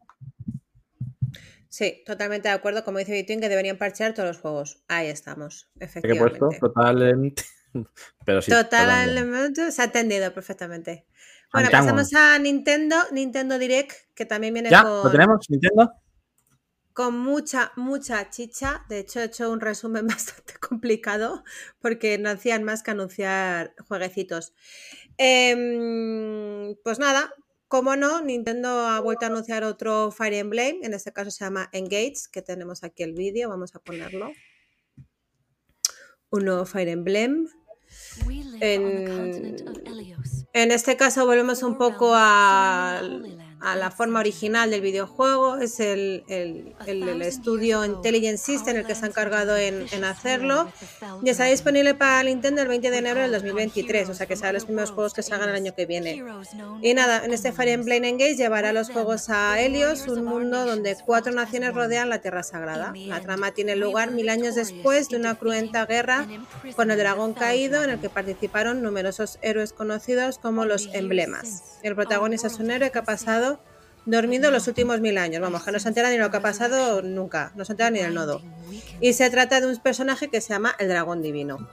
Sí, totalmente de acuerdo, como dice Bitwin, que deberían parchear todos los juegos. Ahí estamos,
¿Qué he
efectivamente.
puesto? Totalmente. Pero sí. totalmente.
Se ha entendido perfectamente. Bueno, pasamos a Nintendo, Nintendo Direct, que también viene
¿Ya?
con,
¿Lo tenemos? ¿Nintendo?
con mucha, mucha chicha. De hecho, he hecho un resumen bastante complicado porque no hacían más que anunciar jueguecitos. Em, pues nada, como no, Nintendo ha vuelto a anunciar otro Fire Emblem, en este caso se llama Engage, que tenemos aquí el vídeo, vamos a ponerlo. Un nuevo Fire Emblem. En, en este caso volvemos un poco a, a la forma original del videojuego. Es el, el- el- el estudio Intelligent System el que se ha encargado en, en hacerlo. Y está disponible para Nintendo el 20 de enero del 2023, o sea que serán los primeros juegos que salgan el año que viene. Y nada, en este Fire Emblem Engage llevará los juegos a Helios, un mundo donde cuatro naciones rodean la Tierra Sagrada. La trama tiene lugar mil años después de una cruenta guerra con el dragón caído en el que participaron numerosos héroes conocidos como los emblemas. El protagonista es un héroe que ha pasado dormido los últimos mil años, vamos, que no se entera ni lo que ha pasado nunca, no se entera ni del nodo. Y se trata de un personaje que se llama el dragón divino.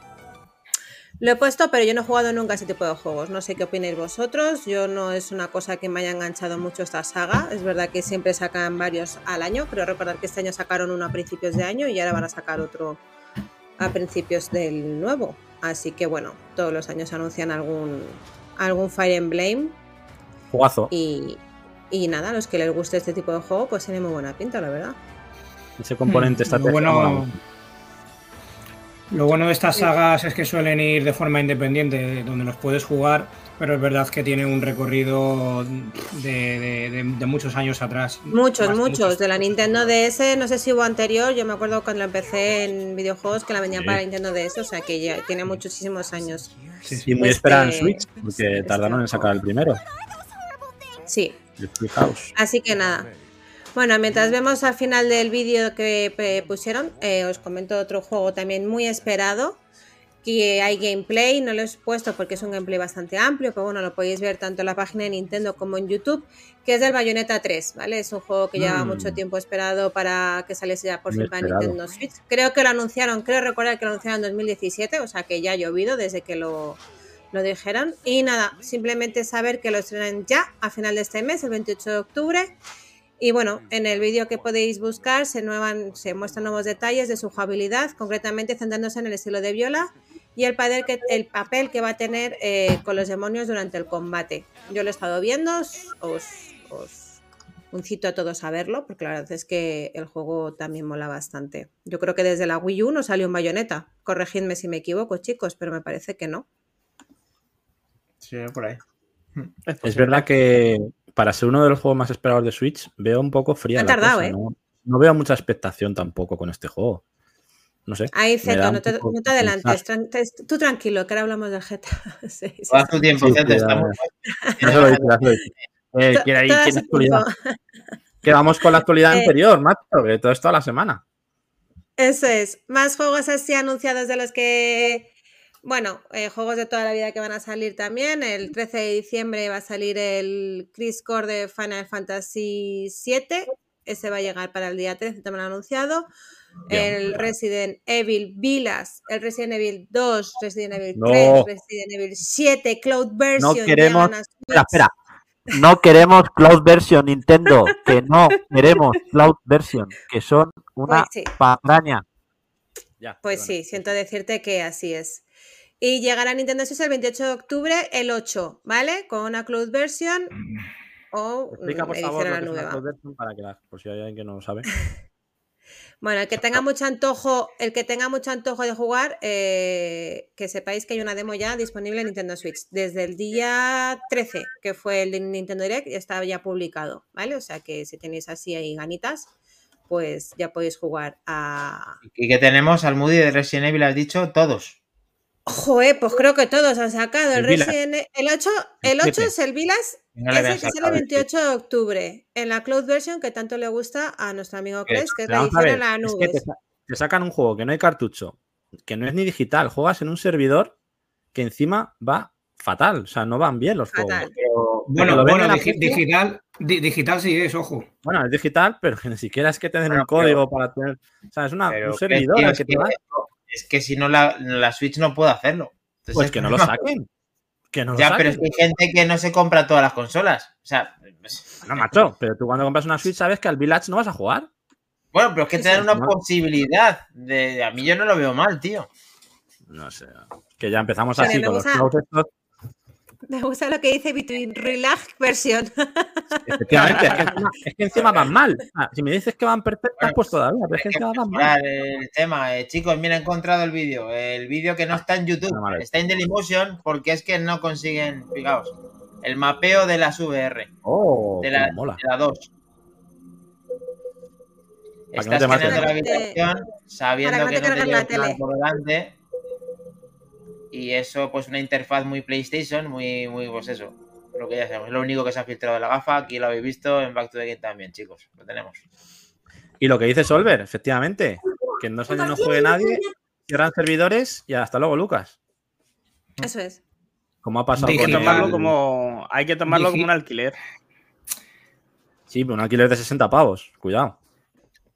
Lo he puesto, pero yo no he jugado nunca ese tipo de juegos. No sé qué opináis vosotros. Yo no es una cosa que me haya enganchado mucho esta saga. Es verdad que siempre sacan varios al año. Creo recordar que este año sacaron uno a principios de año y ahora van a sacar otro a principios del nuevo. Así que bueno, todos los años anuncian algún, algún Fire Emblem.
Jugazo.
Y, y nada, a los que les guste este tipo de juego, pues tiene muy buena pinta, la verdad.
Ese componente
Mm,
está
lo bueno, lo bueno de estas sagas es que suelen ir de forma independiente, donde los puedes jugar, pero es verdad que tiene un recorrido de, de- de- de muchos años atrás.
Muchos,
Más-
muchos. De la Nintendo DS, no sé si hubo anterior. Yo me acuerdo cuando empecé en videojuegos que la vendían
Sí.
para Nintendo DS, o sea que ya tiene muchísimos años.
Sí, sí.
Y muy
Este-
esperada en Switch, porque
este
tardaron en sacar el primero.
Sí, Así que nada. Bueno, mientras vemos al final del vídeo que eh, pusieron, eh, os comento otro juego también muy esperado. Que hay gameplay, no lo he puesto porque es un gameplay bastante amplio, pero bueno, lo podéis ver tanto en la página de Nintendo como en YouTube, que es del Bayonetta 3, ¿vale? Es un juego que lleva
Mm.
mucho tiempo esperado para que saliese ya por fin para. Nintendo Switch. Creo que lo anunciaron, creo recordar que lo anunciaron en 2017, o sea que ya ha llovido desde que lo, lo dijeron. Y nada, simplemente saber que lo estrenan ya a final de este mes, el 28 de octubre. Y bueno, en el vídeo que podéis buscar se, muestran nuevos detalles de su jugabilidad, concretamente centrándose en el estilo de Viola y el papel que, el papel que va a tener eh, con los demonios durante el combate. Yo lo he estado viendo, os, os incito a todos a verlo, porque la verdad es que el juego también mola bastante. Yo creo que desde la Wii U no salió un bayoneta. Corregidme si me equivoco, chicos, pero me parece que no.
Sí, por ahí.
Es verdad que para ser uno de los juegos más esperados de Switch, veo un poco fría.
Han
la
tardado,
cosa,
¿eh?
¿no? No veo mucha expectación tampoco con este juego. No sé.
Ahí, Zeto, no te, no adelantes. tran- tú tranquilo, que ahora hablamos del GTA 6.
Haz tu tiempo, Zeto,
sí,
estamos-.
Eh. Que vamos con la actualidad
Eh,
anterior, macho, que todo es toda la semana.
Eso es. Más juegos así anunciados de los que. Bueno, eh, juegos de toda la vida que van a salir también. El 13 de diciembre va a salir el Chris Core de Final Fantasy VII. Ese va a llegar para el día 13, también lo han anunciado.
Bien.
El Resident Evil Villas, el Resident Evil 2, Resident Evil
No.
3, Resident Evil 7, Cloud Version.
queremos-
llegan a
Espera, espera. No queremos Cloud Version, Nintendo. Que no queremos Cloud Version. Que son una
Pues sí.
patraña.
Ya,
Pues
perdona.
sí, siento decirte que así es. Y llegará a Nintendo Switch el 28 de octubre, el 8, ¿vale? Con una cloud version o
Explica,
mm,
por
edición
favor,
a la
que es una
nueva.
Cloud Version para que la, por si hay alguien que no lo sabe.
Bueno, el que tenga mucho antojo, el que tenga mucho antojo de jugar, eh, que sepáis que hay una demo ya disponible en Nintendo Switch. Desde el día 13, que fue el de Nintendo Direct, ya estaba ya publicado, ¿vale? O sea que si tenéis así ahí ganitas, pues ya podéis jugar a.
Y que tenemos al Moody de Resident Evil, has dicho, todos.
Joder, pues creo que todos han sacado. El,
El.
Resident E- el 8, el 8 es el Vilas,
No
ese que sale el
el
28 de octubre, en la cloud version que tanto le gusta a nuestro amigo. Chris, que es la edición en la
es
nube.
que te, sa- te sacan un juego que no hay cartucho, que no es ni digital, juegas en un servidor que encima va fatal, o sea, no van bien los juegos.
Pero,
Bueno,
lo
bueno, digi- digital, di- digital sí es, ojo.
Bueno, es digital, pero que ni siquiera es que te den
Bueno,
un código para tener. O sea, es una, un
que,
servidor
es,
que
que,
te va.
Es que si no, la, la Switch no puede hacerlo. Entonces,
Pues
es
que no lo saquen. Que no lo
Ya, pero es que hay gente que no se compra todas las consolas. O sea, pues-
No, macho, pero tú cuando compras una Switch sabes que al Village no vas a jugar.
bueno, pero es que te dan una
no.
posibilidad. De, a mí yo no lo veo mal, tío.
No sé. Que ya empezamos así con los
gusta. Me gusta lo que dice Between Relax version.
Efectivamente, es que, encima, es que encima van mal. Ah, si me dices que van perfectas,
Bueno,
pues todavía, pero es que encima van mal.
el tema. Eh, chicos, mira, he encontrado el vídeo. El vídeo que no está en YouTube.
Vale.
Está en Dailymotion porque es que no consiguen, fijaos, el mapeo de las VR.
Oh,
De la,
mola.
de la 2.
Para que no
Estás
te
la habitación sabiendo
que no te
no te
la tele.
por delante. Y eso, pues una interfaz muy PlayStation, muy, muy, pues eso. Lo que ya sabemos. Es lo único que se ha filtrado de la gafa. Aquí lo habéis visto en Back to the Game también, chicos. Lo tenemos.
Y lo que dice Solver, efectivamente, que en dos años no juegue nadie, cierran servidores y hasta luego, Lucas.
Eso es.
Como ha pasado
Hay que tomarlo como, hay que tomarlo
Digi-
como un alquiler.
Sí, pero un alquiler de 60 pavos. Cuidado.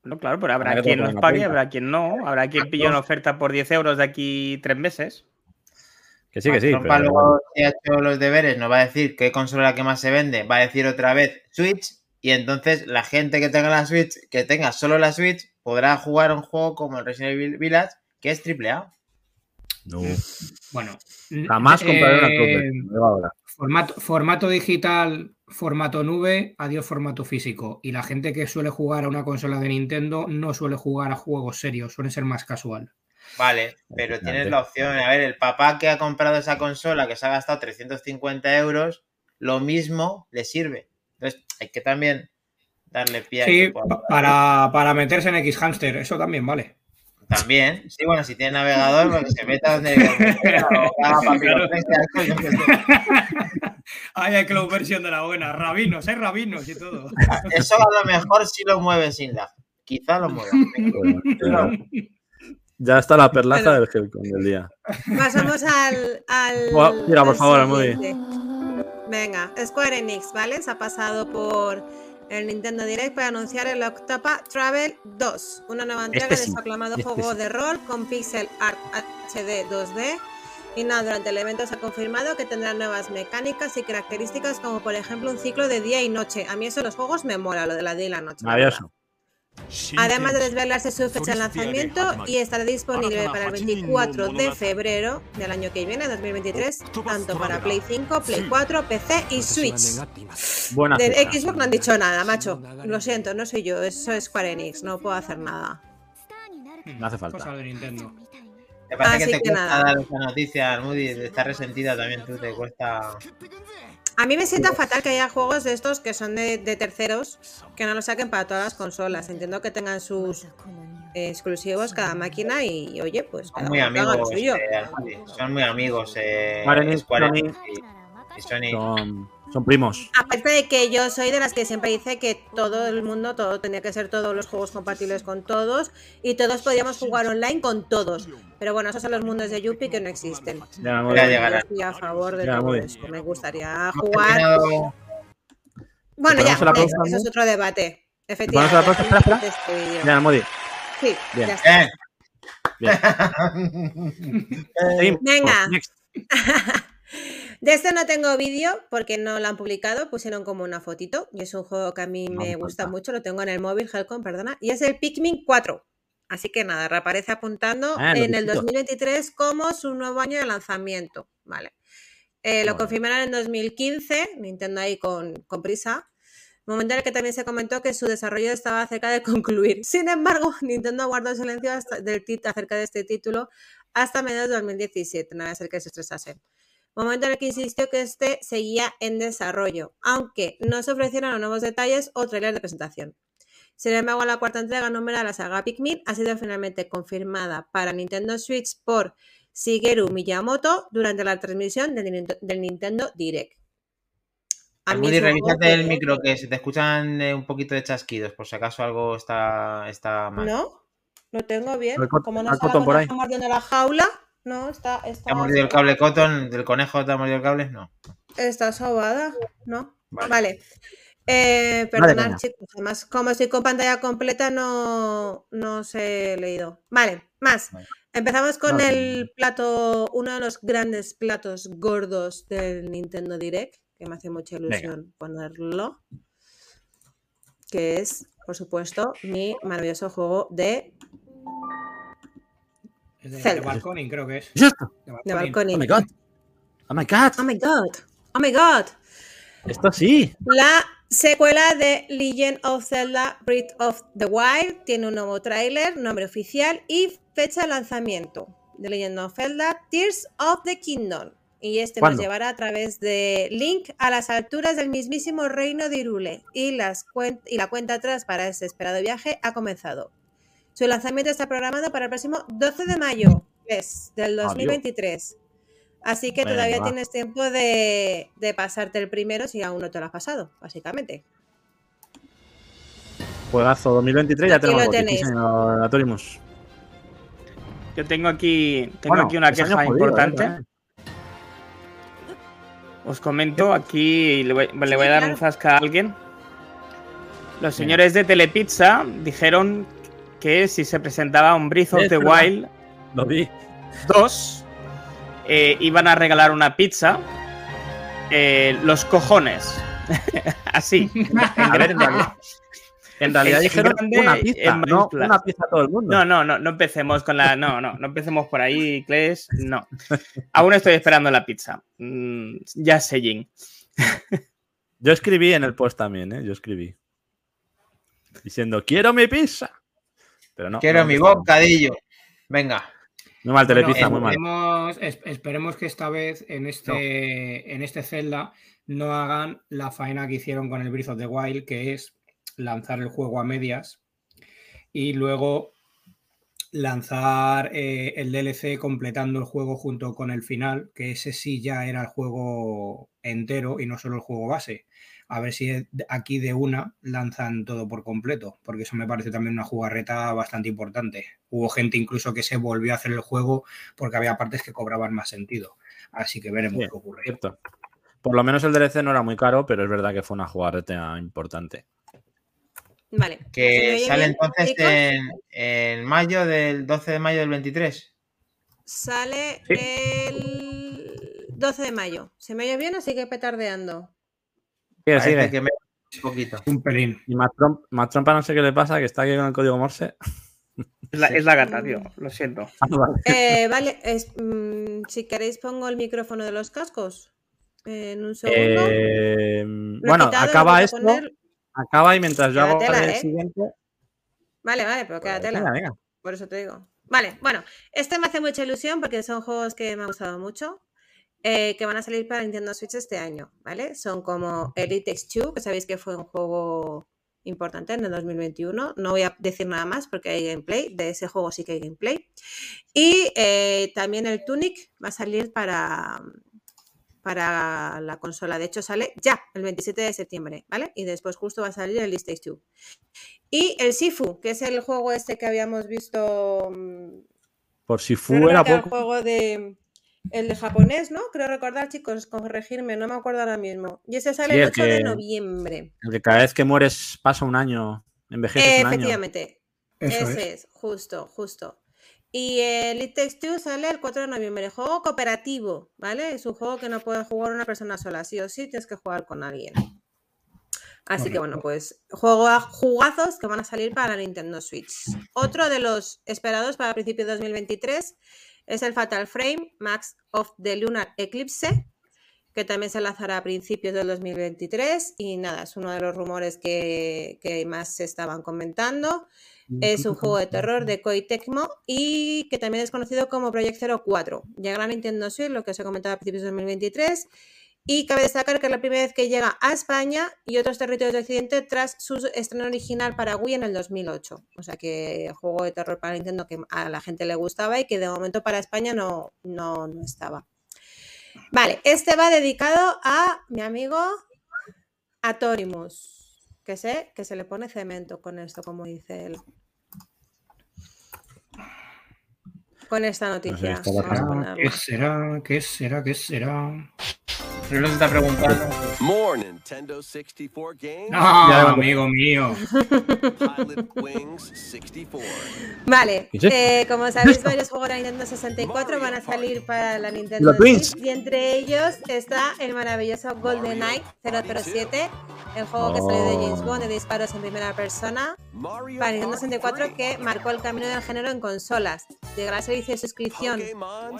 No, claro, pero
Habrá
quien los pague, habrá quien no, habrá quien pille una oferta por 10 euros de aquí tres meses.
Que sí, que sí. Pero-
luego, si ha hecho los deberes, nos va a decir qué consola es la que más se vende. Va a decir otra vez Switch. Y entonces la gente que tenga la Switch, que tenga solo la Switch, podrá jugar un juego como el Resident Evil Village, que es AAA.
No.
Bueno.
Jamás compraré una
eh,
ahora.
Formato digital, formato nube, adiós formato físico. Y la gente que suele jugar a una consola de Nintendo no suele jugar a juegos serios, suele ser más casual.
Vale, pero tienes la opción. A ver, el papá que ha comprado esa consola, que se ha gastado 350 euros, lo mismo le sirve. Entonces, hay que también darle pie a
Sí,
pueda
para, para meterse en X-Hamster, eso también vale.
También, sí, bueno, si tiene navegador, pues que se meta donde,
hay cloud versión de la buena. Rabinos, hay rabinos y todo.
Eso a lo mejor sí lo mueve sin lag. Quizá lo mueva.
Ya está la perlaza del Helcon del día.
Pasamos al. al
tira, por
al
favor,
siguiente. Venga, Square Enix, ¿vale? Se ha pasado por el Nintendo Direct para anunciar el Octopath Travel 2, una nueva entrega
Este
de
sí,
su aclamado
este
juego
sí.
de rol con pixel art HD 2D. Y nada, durante el evento se ha confirmado que tendrá nuevas mecánicas y características como por ejemplo un ciclo de día y noche. A mí eso de los juegos me mola, lo de la día y la noche.
Maravilloso.
Además de desvelarse su fecha de lanzamiento y estará disponible para el 24 de febrero del año que viene, 2023, tanto para Play 5, Play 4, PC y Switch.
Buena
De. Xbox no han dicho nada, macho. Lo siento, no soy yo, eso es Square Enix, no puedo hacer nada.
No hace falta.
Cosa de Nintendo.
Me parece
Así
que te
que
cuesta
nada.
dar esa noticia, Moody, estar resentida también tú, te cuesta.
A mí me sienta fatal que haya juegos de estos que son de, de terceros que no los saquen para todas las consolas. Entiendo que tengan sus eh, exclusivos cada máquina y, oye, pues
Son
cada
muy
lo
amigos,
suyo.
eh, son muy amigos. Eh,
Square. Enix
y, y Sony.
Son, son primos.
Aparte de que yo soy de las que siempre dice que todo el mundo, todo tenía que ser todos los juegos compatibles con todos y todos podíamos jugar online con todos. Pero bueno, esos son los mundos de Yuppie que no existen.
Ya,
Ya
Yo
llegará.
estoy a favor de
Ya,
todo
muy bien.
eso. Me gustaría jugar. Bueno, ya,
¿Ponemos la pausa,
eso es otro debate.
¿Ponemos la
Efectivamente.
pausa? Espera, espera.
de este vídeo.
Ya, Modi.
Sí,
Bien.
ya está.
Eh,
Bien.
Venga. De este no tengo vídeo porque no lo han publicado, pusieron como una fotito y es un juego que a mí me gusta mucho, lo tengo en el móvil, Helcom, perdona, y es el Pikmin 4. Así que nada, reaparece apuntando
Ah,
en el
bichitos.
2023 como su nuevo año de lanzamiento, ¿vale? Eh, lo
Vale.
confirmaron en 2015, Nintendo ahí con, con prisa, Momento en el que también se comentó que su desarrollo estaba cerca de concluir. Sin embargo, Nintendo guardó silencio hasta- del tit- acerca de este título hasta mediados de 2017, no va a ser que se estresase. Momento en el que insistió que este seguía en desarrollo, aunque no se ofrecieron nuevos detalles o trailers de presentación. Sin embargo, la cuarta entrega número la saga Pikmin ha sido finalmente confirmada para Nintendo Switch por Shigeru Miyamoto durante la transmisión del, Nint- del Nintendo Direct. A mí
revísate el
que-
micro, que se te escuchan eh, un poquito de chasquidos, por si acaso algo está, está mal.
¿No? Lo tengo bien. Como no estaba la jaula, no, está, está,
¿Te ha mordido el cable cotton? ¿Del conejo te ha mordido el cable? No.
está sobada, ¿no?
Vale.
Vale. Eh, perdonad, chicos. Además, como estoy con pantalla completa, no, no os he leído. Vale, más.
Vale.
Empezamos con el plato, uno de los grandes platos gordos del Nintendo Direct, que me hace mucha ilusión ponerlo. Que es, por supuesto, mi maravilloso juego de,
De, de
Zelda.
Balconing, creo que es.
¿Es esto?
De Balconing.
Oh my
Balconing.
god. Oh my god.
Oh my god. Oh my god.
Esto sí.
La secuela de Legend of Zelda Breath of the Wild tiene un nuevo tráiler, nombre oficial y fecha de lanzamiento de Legend of Zelda Tears of the Kingdom. Y este
¿Cuándo?
nos llevará a través de Link a las alturas del mismísimo reino de Irule y, las cuen- y la cuenta atrás para ese esperado viaje ha comenzado. Su lanzamiento está programado para el próximo 12 de mayo es del
Adiós.
2023. Así que
Venga,
todavía
va.
tienes tiempo de, de pasarte el primero si aún no te lo has pasado, básicamente.
Juegazo 2023, ya tenemos
lo tenéis.
señor Atorimus.
Yo tengo aquí, tengo
Bueno,
aquí una queja
jodido,
importante.
¿eh?
Os comento aquí, le voy, le voy a dar
claro.
un zasca a alguien. Los señores de Telepizza dijeron que si se presentaba un Breath of the. Wild
Lo vi.
2, eh, iban a regalar una pizza. eh, los cojones. Así. en
A ver, en
grande.
realidad, en realidad dijeron
grande,
una pizza, no una pizza a todo el mundo.
No, no, no, no empecemos con la. No, no, no empecemos por ahí, Kles. No. Aún estoy esperando la pizza. Mm, ya sé, Jin.
Yo escribí en el post también, ¿eh? Yo escribí. Diciendo, quiero mi pizza. Pero no.
Quiero
no
mi bocadillo. Venga.
Muy mal,
Bueno,
Telepizza, muy mal.
esperemos, es- esperemos que esta vez en este, en este Zelda no hagan la faena que hicieron con el Breath of the Wild, que es lanzar el juego a medias y luego lanzar eh, el DLC completando el juego junto con el final, que ese sí ya era el juego entero y no solo el juego base. A ver si aquí de una lanzan todo por completo, porque eso me parece también una jugarreta bastante importante. Hubo gente incluso que se volvió a hacer el juego porque había partes que cobraban más sentido. Así que veremos
Sí,
qué ocurre.
Cierto. Por lo menos el DLC no era muy caro, pero es verdad que fue una jugarreta importante.
Vale. ¿Se me
Que
oye
sale
bien,
entonces
chicos?
en, en mayo del 12 de mayo del 23.
Sale
Sí.
el 12 de mayo. ¿Se me oye bien o sigue petardeando?
Sigue,
Parece
sigue.
que me un poquito.
Un pelín.
Y más Trump, más no sé qué le pasa, que está aquí con el código Morse.
Es la, es la gata, tío. Lo siento.
Ah, vale.
Eh, vale, es- mm, si queréis pongo el micrófono de los cascos. En un segundo.
Eh, bueno,
quitado,
acaba esto.
poner.
Acaba y mientras yo hago el
¿eh?
siguiente.
Vale, vale, pero quédatela.
venga, venga.
Por eso te digo. Vale, bueno, este me hace mucha ilusión porque son juegos que me han gustado mucho. Eh, que van a salir para Nintendo Switch este año, ¿vale? Son como Elite X2, que sabéis que fue un juego importante en el 2021. No voy a decir nada más porque hay gameplay. De ese juego sí que hay gameplay. Y eh, también el Tunic va a salir para, para la consola. De hecho, sale ya, el 27 de septiembre, ¿vale? Y después justo va a salir el Elite X2. Y el Sifu, que es el juego este que habíamos visto. mm,
Por si
creo
fu era
recordar el
poco.
juego de. El de japonés, ¿no? Creo recordar, chicos, corregirme, no me acuerdo ahora mismo. Y ese sale
Sí,
el
el
8 de noviembre.
El que cada vez que mueres pasa un año. Envejeces un año.
Efectivamente.
Eso
Ese
es.
es. justo, justo. Y el It Takes Two sale el 4 de noviembre. Juego cooperativo, ¿vale? Es un juego que no puede jugar una persona sola. Sí o sí, tienes que jugar con alguien. Así que bueno, pues juego a jugazos que van a salir para la Nintendo Switch. Otro de los esperados para principios de 2023 es el Fatal Frame Max of the Lunar Eclipse, que también se lanzará a principios del 2023 y nada, es uno de los rumores que, que más se estaban comentando. Es un juego de terror de Koei Tecmo y que también es conocido como Project 04. Llegará a Nintendo Switch, lo que os he comentado a principios de 2023. Y cabe destacar que es la primera vez que llega a España y otros territorios de Occidente tras su estreno original para Wii en el 2008. O sea que juego de terror para Nintendo que a la gente le gustaba y que de momento para España no, no, no estaba. Vale, este va dedicado a mi amigo Atorimus, que sé que se le pone cemento con esto, como dice él. Con esta noticia.
está la
Vamos a
Ah,
ponerla.
¿Qué será? ¿Qué será? ¿Qué será?
Se está preguntando.
More Nintendo 64 games.
Ah, amigo mío.
Pilot Wings 64.
Vale, eh, como sabéis, varios juegos de Nintendo 64 van a salir para la Nintendo
Los Twins.
Switch y entre ellos está el maravilloso GoldenEye 007, el juego que salió de James Bond de disparos en primera persona para Nintendo
Party
64
3.
que marcó el camino del género en consolas. Llegará servicio de suscripción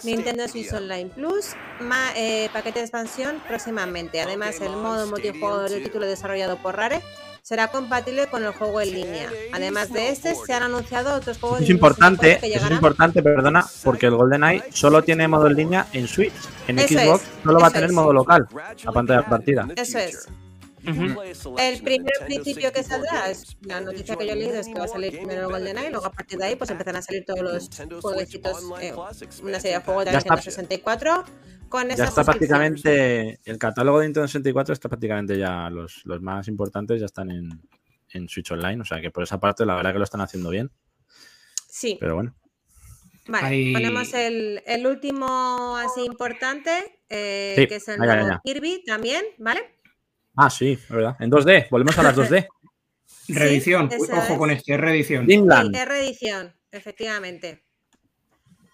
Nintendo Switch. Online Plus, ma- eh, paquete de expansión próximamente. Además, el modo multijugador del título desarrollado por Rare será compatible con el juego en línea. Además de este, se han anunciado otros juegos
Eso es
de Nintendo 64
importante,
que
eso es importante, perdona, porque el GoldenEye solo tiene modo en línea en Switch. En
Eso
Xbox
es,
solo va a tener
es.
modo local, la pantalla partida.
Eso es. El primer principio que saldrá es la noticia que yo he leído es que va a salir primero el GoldenEye, luego a partir de ahí pues empezarán a salir todos los jueguecitos, eh, una serie de juegos de Nintendo
está.
64 con
Ya está prácticamente, el catálogo de Nintendo 64 está prácticamente ya, los, los más importantes ya están en, en Switch Online, o sea que por esa parte la verdad que lo están haciendo bien,
Sí,
pero bueno.
vale.
Hay-
Ponemos el, el último así importante, eh,
Sí,
que es el nuevo. Kirby también, ¿vale?
Ah, sí, es verdad. En 2D, volvemos a las 2D.
Reedición.
Sí,
Ojo
es.
con este, reedición.
Sí,
Dreamland.
es reedición, efectivamente.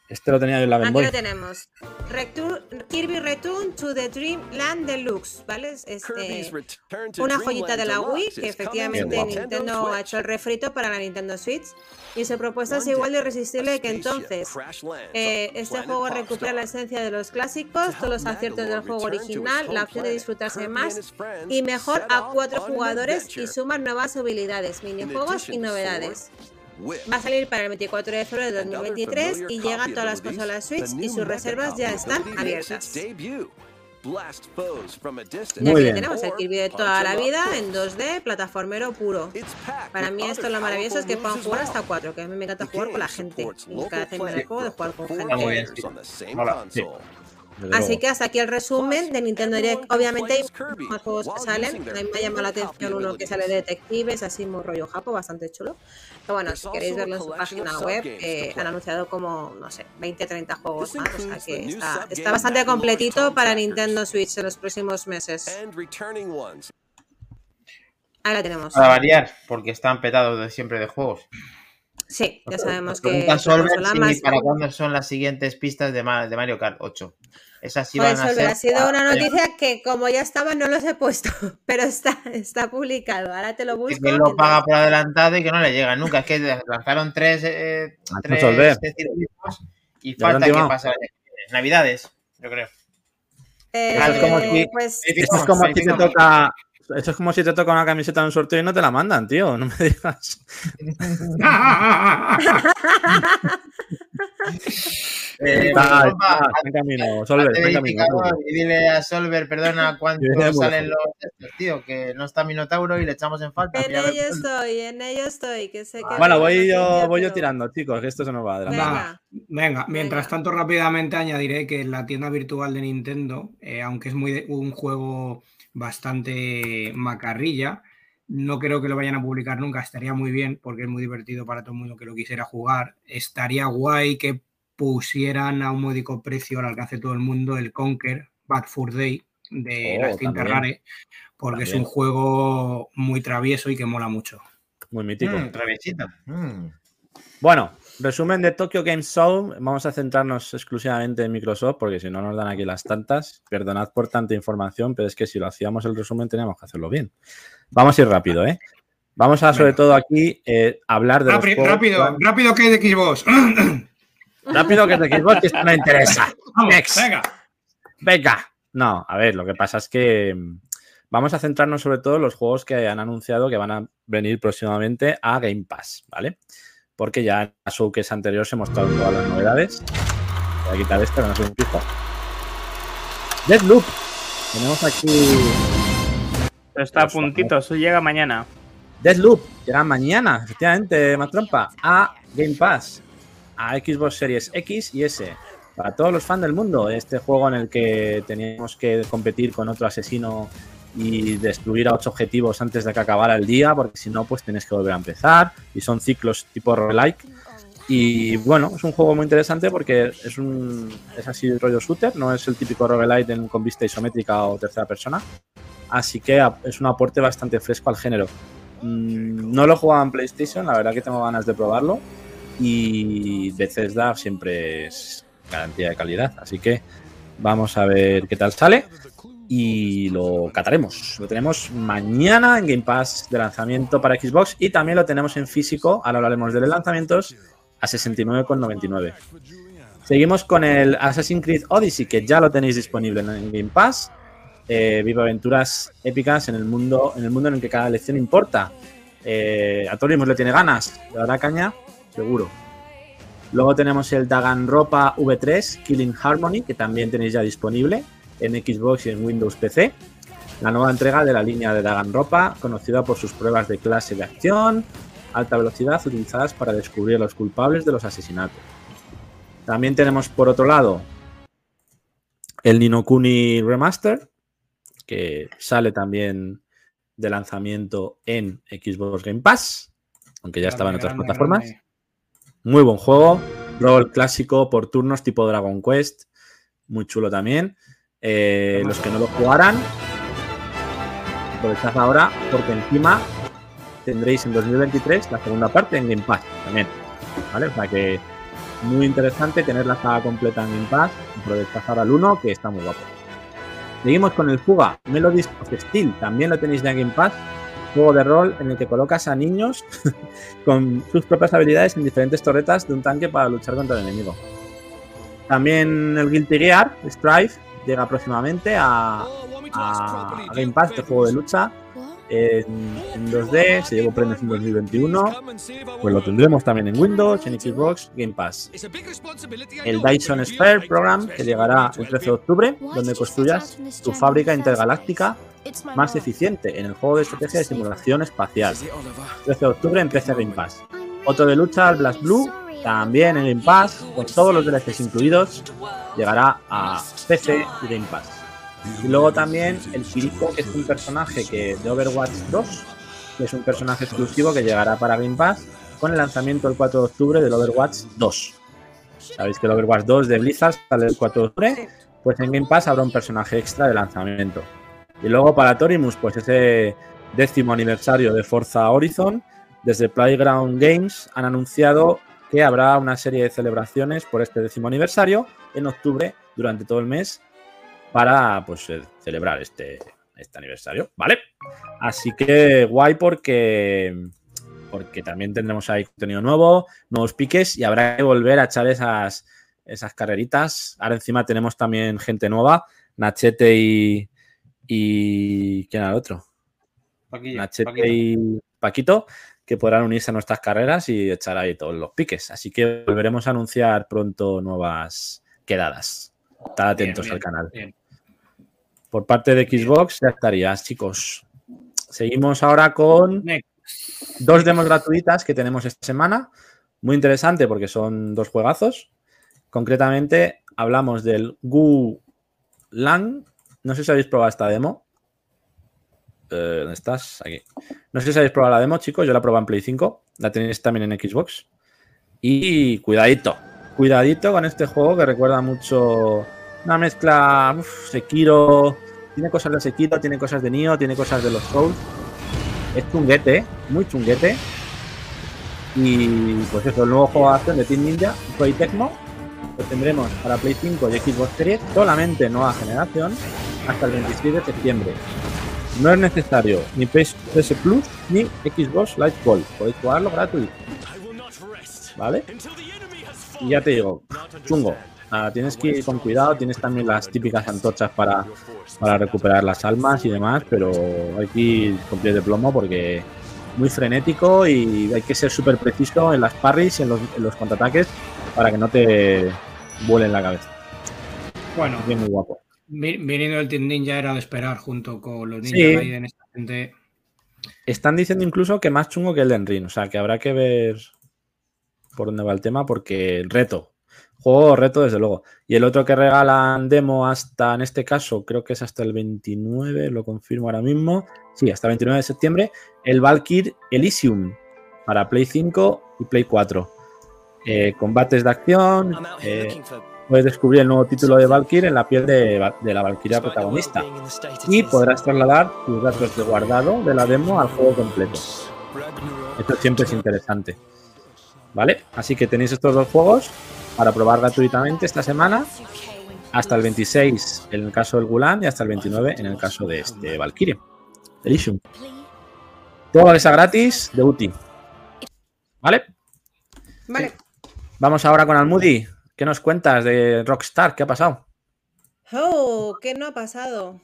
Este lo tenía yo en la
Aquí
Boy.
lo tenemos. Retur- Kirby Return to the Dreamland Deluxe, ¿vale? Es Este, una joyita de la Wii que efectivamente Nintendo ha hecho el refrito para la Nintendo Switch y su propuesta es igual de irresistible que entonces. Eh, este juego recupera la esencia de los clásicos, todos los aciertos del juego original, la opción de disfrutarse más y mejor a cuatro jugadores y suma nuevas habilidades, minijuegos y novedades. Va a salir para el 24 de febrero de 2023 y llega a todas las consolas Switch y sus reservas ya están abiertas. Y
Muy
aquí
bien.
tenemos el Kirby de toda la vida en 2D, plataformero puro. Para mí esto lo maravilloso es que puedan jugar hasta 4, que a mí me encanta jugar con la gente. Y cada vez me la juego de jugar con
Está muy
gente. Así que hasta aquí el resumen de Nintendo Direct. Obviamente hay más juegos que salen. A mí me ha llamado la atención uno que sale de detectives, así muy rollo japo, bastante chulo. Pero bueno, si queréis verlo en su página web, eh, han anunciado como, no sé, 20, 30 juegos más. O sea que está, está bastante completito para Nintendo Switch en los próximos meses. Ahí la tenemos.
Para variar, porque están petados de siempre de juegos.
Sí, ya sabemos que
Solver si
más-
para cuándo son las siguientes pistas de Mario Kart 8. Esas a ser.
ha sido una noticia que como ya estaba no los he puesto, pero está, está publicado. Ahora te lo
que
busco.
quien lo paga por adelantado y que no le llega nunca. Es que lanzaron tres, eh,
que
tres circuitos y
Ya
falta que pase que. Navidades, yo creo.
Eh,
es como si-
pues,
Esto es como si te toca. Eso es como si te toca una camiseta en un sorteo y no te la mandan, tío. No me digas.
Eh,
Está, está,
papá,
está en camino. Solver,
hazte
está en camino.
verificador y dile a Solver, perdona, cuánto salen los estos, tío, que no está Minotauro y le echamos en falta.
En ello estoy, en ello estoy, que sé que
Bueno,
no
voy yo, voy yo tirando, chicos, que esto se nos va adelante.
Va, venga, mientras
Venga.
tanto rápidamente añadiré que la tienda virtual de Nintendo, eh, aunque es muy de- un juego bastante macarrilla, no creo que lo vayan a publicar nunca, estaría muy bien porque es muy divertido para todo el mundo que lo quisiera jugar. Estaría guay que pusieran a un módico precio al alcance de todo el mundo el Conquer Bad Fur Day de
Oh,
la Steam
también.
Rare, porque es un juego muy travieso y que mola mucho.
Muy mítico.
Mm, traviesita. Mm.
Bueno, resumen de Tokyo Game Show. Vamos a centrarnos exclusivamente en Microsoft porque si no nos dan aquí las tantas. Perdonad por tanta información, pero es que si lo hacíamos el resumen teníamos que hacerlo bien. Vamos a ir rápido, ¿eh? Vamos a, sobre todo aquí, eh, hablar de los
Rápido,
juegos-
rápido, rápido que hay de Xbox.
Rápido que es de Xbox, que esto no interesa.
Vamos,
Next.
venga.
Venga, No, a ver, lo que pasa es que mm, vamos a centrarnos sobre todo en los juegos que han anunciado que van a venir próximamente a Game Pass, ¿vale? Porque ya en la showcase anterior se mostraron todas las novedades. Voy a quitar esto, que no soy un pijo. Deathloop. Tenemos aquí
Pero está a puntito, eso llega mañana.
Deathloop. Llega mañana, efectivamente, más trampa, a Game Pass, a Xbox Series X y S. Para todos los fans del mundo, este juego en el que teníamos que competir con otro asesino y destruir a ocho objetivos antes de que acabara el día, porque si no, pues tienes que volver a empezar. Y son ciclos tipo roguelike. Y bueno, es un juego muy interesante porque es un es así rollo shooter, no es el típico roguelite en- con vista isométrica o tercera persona. Así que es un aporte bastante fresco al género. Mm, No lo he jugado en PlayStation, la verdad que tengo ganas de probarlo. Y Bethesda siempre es garantía de calidad. Así que vamos a ver qué tal sale. Y lo cataremos. Lo tenemos mañana en Game Pass de lanzamiento para Xbox. Y también lo tenemos en físico. Ahora hablaremos de los lanzamientos a 69,99. Seguimos con el Assassin's Creed Odyssey, que ya lo tenéis disponible en Game Pass. Eh, vive aventuras épicas en el mundo en el mundo en el que cada elección importa. Eh, a Torimus le tiene ganas, le dará caña, seguro. Luego tenemos el Danganronpa V3 Killing Harmony, que también tenéis ya disponible en Xbox y en Windows PC. La nueva entrega de la línea de Danganronpa, conocida por sus pruebas de clase de acción, alta velocidad utilizadas para descubrir a los culpables de los asesinatos. También tenemos por otro lado el Ninokuni Remaster, que sale también de lanzamiento en Xbox Game Pass, aunque ya estaba en otras plataformas. Muy buen juego, rol clásico por turnos tipo Dragon Quest, muy chulo también. Eh, los que no lo jugaran, aprovechad ahora porque encima tendréis en 2023 la segunda parte en Game Pass también. ¿Vale? O que muy interesante tener la saga completa en Game Pass. Aprovechad ahora el 1 que está muy guapo. Seguimos con el Fuga Melodies of Steel. También lo tenéis ya en Game Pass. Juego de rol en el que colocas a niños con sus propias habilidades en diferentes torretas de un tanque para luchar contra el enemigo. También el Guilty Gear Strife llega próximamente a, Game Pass, este juego de lucha en, en 2D, se llevó premios en 2021. Pues lo tendremos también en Windows, en Xbox, Game Pass. El Dyson Sphere Program, que llegará el 13 de octubre, donde construyas tu fábrica intergaláctica más eficiente en el juego de estrategia de simulación espacial. 13 de octubre en PC Game Pass. Otro de lucha, el Blast Blue, también en Game Pass, con todos los DLCs incluidos, llegará a PC y Game Pass. Y luego también el Kiriko, que es un personaje que de Overwatch 2, que es un personaje exclusivo que llegará para Game Pass con el lanzamiento el 4 de octubre del Overwatch 2. Sabéis que el Overwatch 2 de Blizzard sale el 4 de octubre, pues en Game Pass habrá un personaje extra de lanzamiento. Y luego para Torimus, pues ese décimo aniversario de Forza Horizon, desde Playground Games han anunciado que habrá una serie de celebraciones por este décimo aniversario en octubre durante todo el mes para pues eh, celebrar este, este aniversario, ¿vale? Así que guay porque porque también tendremos ahí contenido nuevo, nuevos piques y habrá que volver a echar esas, esas carreritas. Ahora encima tenemos también gente nueva, Nachete y, y ¿quién era el otro?
Paquillo,
Nachete
Paquito.
y Paquito, que podrán unirse a nuestras carreras y echar ahí todos los piques. Así que volveremos a anunciar pronto nuevas quedadas. Estad atentos
Bien,
al canal.
bien.
Por parte de Xbox ya estaría, chicos. Seguimos ahora con dos demos gratuitas que tenemos esta semana. Muy interesante porque son dos juegazos. Concretamente, hablamos del Gu Lang. No sé si habéis probado esta demo. Eh, ¿Dónde estás? Aquí. No sé si habéis probado la demo, chicos. Yo la probé en Play 5. La tenéis también en Xbox. Y cuidadito. Cuidadito con este juego que recuerda mucho una mezcla uf, Sekiro. Tiene cosas de Sekiro, tiene cosas de Nioh, tiene cosas de los Souls. Es chunguete, muy chunguete. Y pues eso, el nuevo juego de acción de Team Ninja, Koei Tecmo, lo tendremos para Play 5 y Xbox Series, solamente nueva generación, hasta el 26 de septiembre. No es necesario ni PS Plus ni Xbox Live Gold. Podéis jugarlo gratuito. ¿Vale? Y ya te digo, chungo. Tienes que ir con cuidado, tienes también las típicas antorchas para, para recuperar las almas y demás, pero hay que ir con pies de plomo porque muy frenético y hay que ser súper preciso en las parries y en los, en los contraataques para que no te vuelen la cabeza.
Bueno,
Bien, muy guapo.
Vi- viniendo del Team Ninja era de esperar junto con los Ninja
Sí.
Gaiden, esta gente.
Están diciendo incluso que más chungo que el Ring, o sea que habrá que ver por dónde va el tema porque el reto, juego reto desde luego. Y el otro que regalan demo hasta, en este caso, creo que es hasta el 29, lo confirmo ahora mismo. Sí, hasta el 29 de septiembre, el Valkyr Elysium para Play 5 y Play 4. Eh, combates de acción, eh, puedes descubrir el nuevo título de Valkyr en la piel de, la Valkyria protagonista y podrás trasladar tus datos de guardado de la demo al juego completo. Esto siempre es interesante. ¿Vale? Así que tenéis estos dos juegos para probar gratuitamente esta semana. Hasta el 26 en el caso del Gulan y hasta el 29 en el caso de este Valkyrie. Elysium. Todo lo que sea gratis de UTI. ¿Vale?
Vale.
Vamos ahora con Almudi. ¿Qué nos cuentas de Rockstar? ¿Qué ha pasado?
Oh, ¿qué no ha pasado?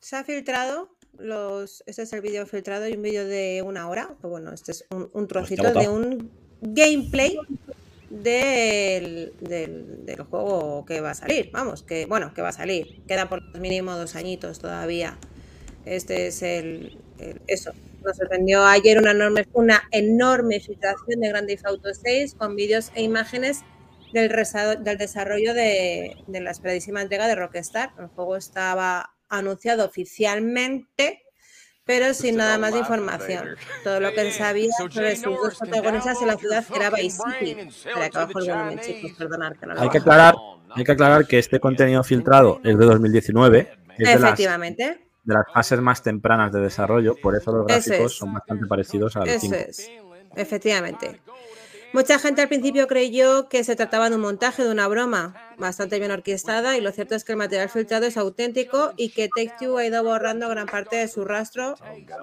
Se ha filtrado los. Este es el vídeo filtrado y un vídeo de una hora. Pues bueno, este es un, un trocito de un gameplay del, del, del juego que va a salir. Vamos, que bueno, que va a salir. Queda por mínimo dos añitos todavía. Este es el, el- eso. Nos sorprendió ayer una enorme, una enorme filtración de Grand Theft Auto 6 con vídeos e imágenes del, resa- del desarrollo de, de la esperadísima entrega de Rockstar. El juego estaba anunciado oficialmente, pero sin nada más de información. Todo lo que se sabía sobre sus dos protagonistas en la ciudad era Vice City. Espera, que abajo el volumen, chicos, perdonad que no lo
Hay que aclarar, hay que aclarar que este contenido filtrado es de 2019. Es de las,
Efectivamente.
De las fases más tempranas de desarrollo, por eso los gráficos
es.
son bastante parecidos al
Eso
5.
es, efectivamente. Mucha gente al principio creyó que se trataba de un montaje, de una broma bastante bien orquestada y lo cierto es que el material filtrado es auténtico y que Take-Two ha ido borrando gran parte de su rastro,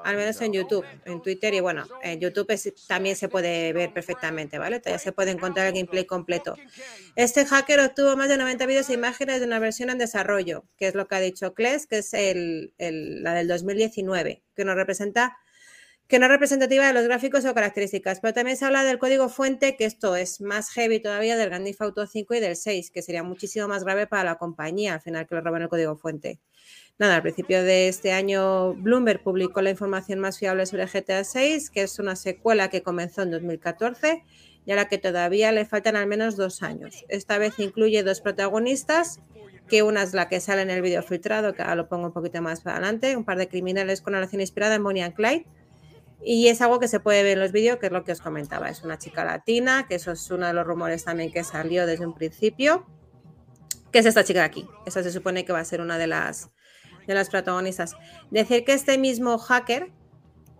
al menos en YouTube, en Twitter y bueno, en YouTube también se puede ver perfectamente, ¿vale? Todavía se puede encontrar el gameplay completo. Este hacker obtuvo más de 90 vídeos e imágenes de una versión en desarrollo, que es lo que ha dicho Kles, que es el- el- la del 2019, que nos representa que no es representativa de los gráficos o características, pero también se habla del código fuente, que esto es más heavy todavía del Grand Theft Auto 5 y del 6, que sería muchísimo más grave para la compañía al final que le roban el código fuente. Nada, al principio de este año Bloomberg publicó la información más fiable sobre GTA 6, que es una secuela que comenzó en 2014 y a la que todavía le faltan al menos dos años. Esta vez incluye dos protagonistas, que una es la que sale en el vídeo filtrado, que ahora lo pongo un poquito más para adelante, un par de criminales con relación inspirada en Bonnie and Clyde, y es algo que se puede ver en los vídeos, que es lo que os comentaba. Es una chica latina, que eso es uno de los rumores también que salió desde un principio. Que es esta chica de aquí. Esta se supone que va a ser una de las, de las protagonistas. Decir que este mismo hacker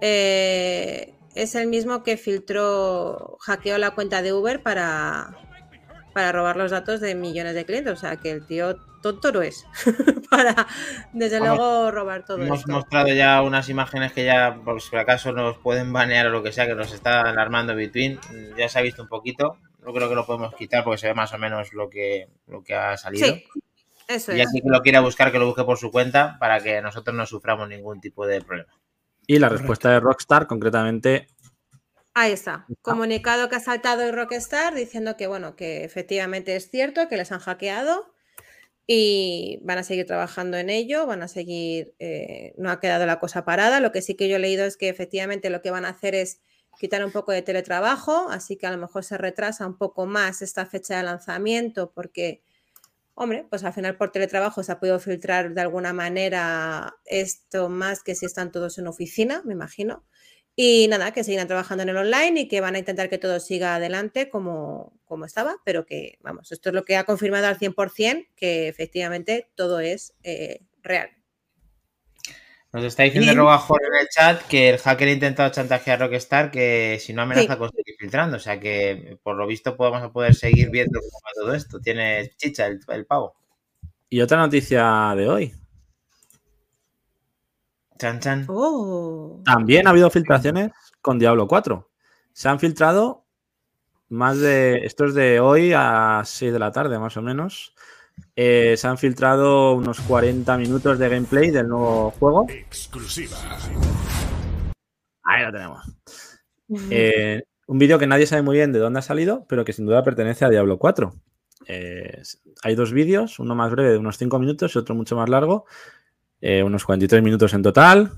eh, es el mismo que filtró, hackeó la cuenta de Uber para, para robar los datos de millones de clientes. O sea, que el tío tonto no es. para, desde
Vamos,
luego, robar todo
Hemos
esto.
mostrado ya unas imágenes que ya, por si acaso nos pueden banear o lo que sea, que nos está alarmando Between. Mm, Ya se ha visto un poquito. Yo creo que lo podemos quitar porque se ve más o menos lo que, lo que ha salido.
Sí, eso
y
es.
así que lo quiera buscar, que lo busque por su cuenta para que nosotros no suframos ningún tipo de problema.
Y la respuesta de Rockstar, concretamente,
Ahí está. Comunicado que ha saltado el Rockstar diciendo que, bueno, que efectivamente es cierto, que les han hackeado y van a seguir trabajando en ello, van a seguir, eh, no ha quedado la cosa parada. Lo que sí que yo he leído es que efectivamente lo que van a hacer es quitar un poco de teletrabajo, así que a lo mejor se retrasa un poco más esta fecha de lanzamiento porque, hombre, pues al final por teletrabajo se ha podido filtrar de alguna manera esto más que si están todos en oficina, me imagino. Y nada, que seguirán trabajando en el online y que van a intentar que todo siga adelante como, como estaba, pero que, vamos, esto es lo que ha confirmado al 100% que efectivamente todo es eh, real.
Nos está diciendo
Y-
Robajor en el chat que el hacker ha intentado chantajear a Rockstar que si no amenaza
Sí.
con seguir filtrando. O sea que por lo visto podemos poder seguir viendo cómo va todo esto. Tiene chicha el, el pavo.
y otra noticia de hoy.
Chan, chan.
Oh.
También ha habido filtraciones con Diablo 4. Se han filtrado más de. Esto es de hoy a 6 de la tarde, más o menos. Eh, se han filtrado unos 40 minutos de gameplay del nuevo juego.
Exclusiva.
Ahí lo tenemos. Eh, un vídeo que nadie sabe muy bien de dónde ha salido, pero que sin duda pertenece a Diablo 4. Eh, hay dos vídeos, uno más breve de unos 5 minutos y otro mucho más largo, eh, unos 43 minutos en total.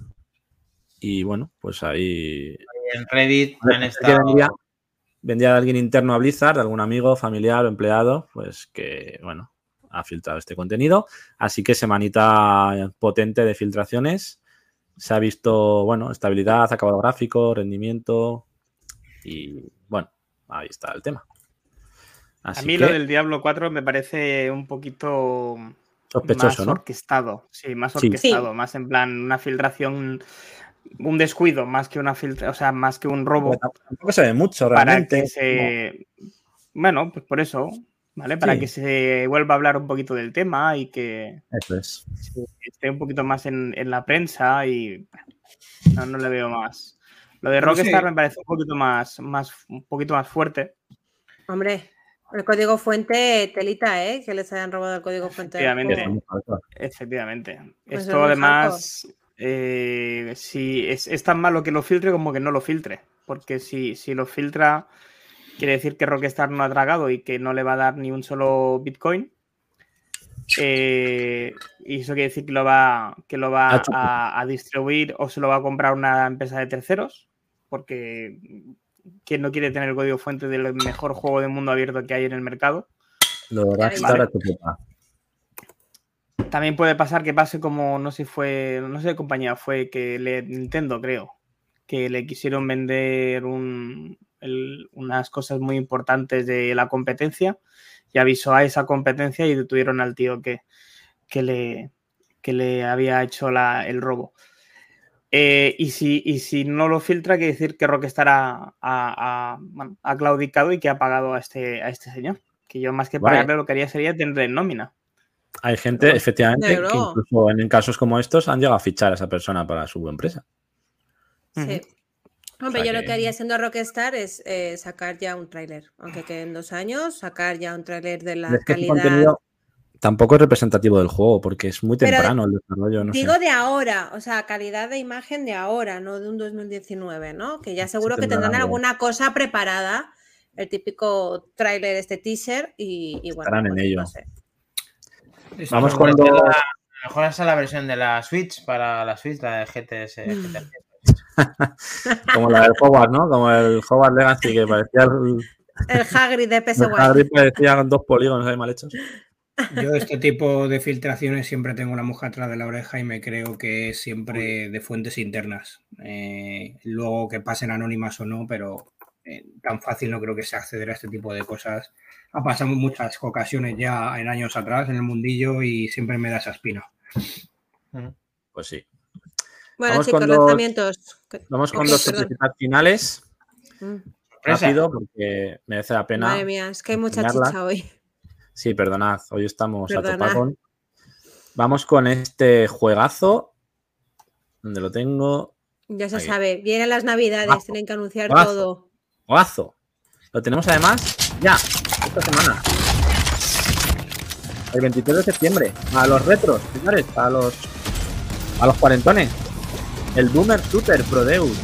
Y bueno, pues ahí
En Reddit han
que
estado.
vendría, vendría de alguien interno a Blizzard, de algún amigo, familiar o empleado, pues que, bueno, ha filtrado este contenido. Así que semanita potente de filtraciones. Se ha visto, bueno, estabilidad, acabado gráfico, rendimiento y, bueno, ahí está el tema.
A mí
que,
lo del Diablo 4 me parece un poquito
Sospechoso,
más
¿no?
orquestado. Sí, más
Sí.
orquestado, más en plan una filtración, un descuido, más que una filtra, o sea, más que un robo.
Tampoco se ve mucho
para
realmente.
que se. Bueno, pues por eso, ¿vale? Para
Sí.
que se vuelva a hablar un poquito del tema y que
Eso es.
esté un poquito más en, en la prensa y no, no le veo más. Lo de
No sé.
Rockstar me parece un poquito más, más, un poquito más fuerte.
Hombre, el código fuente, telita, ¿eh? Que les hayan robado el código fuente.
Efectivamente.
Pues es
Esto además, eh, si es, es tan malo que lo filtre como que no lo filtre. Porque si, si lo filtra, quiere decir que Rockstar no ha tragado y que no le va a dar ni un solo Bitcoin. Eh, y eso quiere decir que lo va, que lo va a distribuir o se lo va a comprar una empresa de terceros. Porque ¿quién no quiere tener el código fuente del mejor juego de mundo abierto que hay en el mercado?
Lo de Rockstar a.
También puede pasar que pase como, no sé si fue, no sé compañía fue, que le, Nintendo creo, que le quisieron vender un- el- unas cosas muy importantes de la competencia y avisó a esa competencia y detuvieron al tío que, que, le, que le había hecho la- el robo. Eh, y, si, y si no lo filtra, quiere decir que Rockstar ha, ha- ha- bueno, ha claudicado y que ha pagado a este, a este señor. Que yo más que
Vale.
pagarle lo que haría sería tenerle en nómina.
Hay gente, efectivamente, que incluso en casos como estos han llegado a fichar a esa persona para su empresa.
Sí. Hombre,
sea
yo lo
que-
haría siendo Rockstar es eh, sacar ya un tráiler. Aunque queden dos años, sacar ya un tráiler de la
Es que ese
calidad.
contenido tampoco es representativo del juego, porque es muy
Pero
temprano el desarrollo. No
Digo
sé.
de ahora, o sea, calidad de imagen de ahora, no de un 2019, ¿no? Que ya seguro que
tendrán algo.
alguna cosa preparada, el típico tráiler, este teaser, y, y bueno,
Estarán en
pues,
ello.
no sé.
Esto-
Vamos
Mejor
cuando.
la- Mejor esa la versión de la Switch para la Switch, la de GTS. GTS.
Como la del Hogwarts, ¿no? Como el Hogwarts Legacy, que parecía el,
El Hagrid de
el
PSY.
Hagrid parecía con dos polígonos ahí mal hechos.
Yo este tipo de filtraciones siempre tengo una mujer atrás de la oreja y me creo que es siempre de fuentes internas. Eh, luego que pasen anónimas o no, pero eh, tan fácil no creo que sea acceder a este tipo de cosas. Ha pasado muchas ocasiones ya en años atrás en el mundillo y siempre me da esa espina.
Pues sí.
Bueno,
Vamos
chicos,
con dos-
lanzamientos.
Vamos con
Ok,
dos
perdón.
sorpresitas finales.
Mm.
Rápido, porque merece la pena.
Madre mía, es que hay mucha chicha hoy.
Sí, perdonad, hoy estamos a topacón. Vamos con este juegazo. Donde lo tengo.
Ya se
Ahí.
sabe, vienen las navidades, tienen que anunciar todo.
Juegazo. Lo tenemos además ya, esta semana. El 23 de septiembre. A los retros, señores. A los. A los cuarentones. El Boomer Super Pro Deus.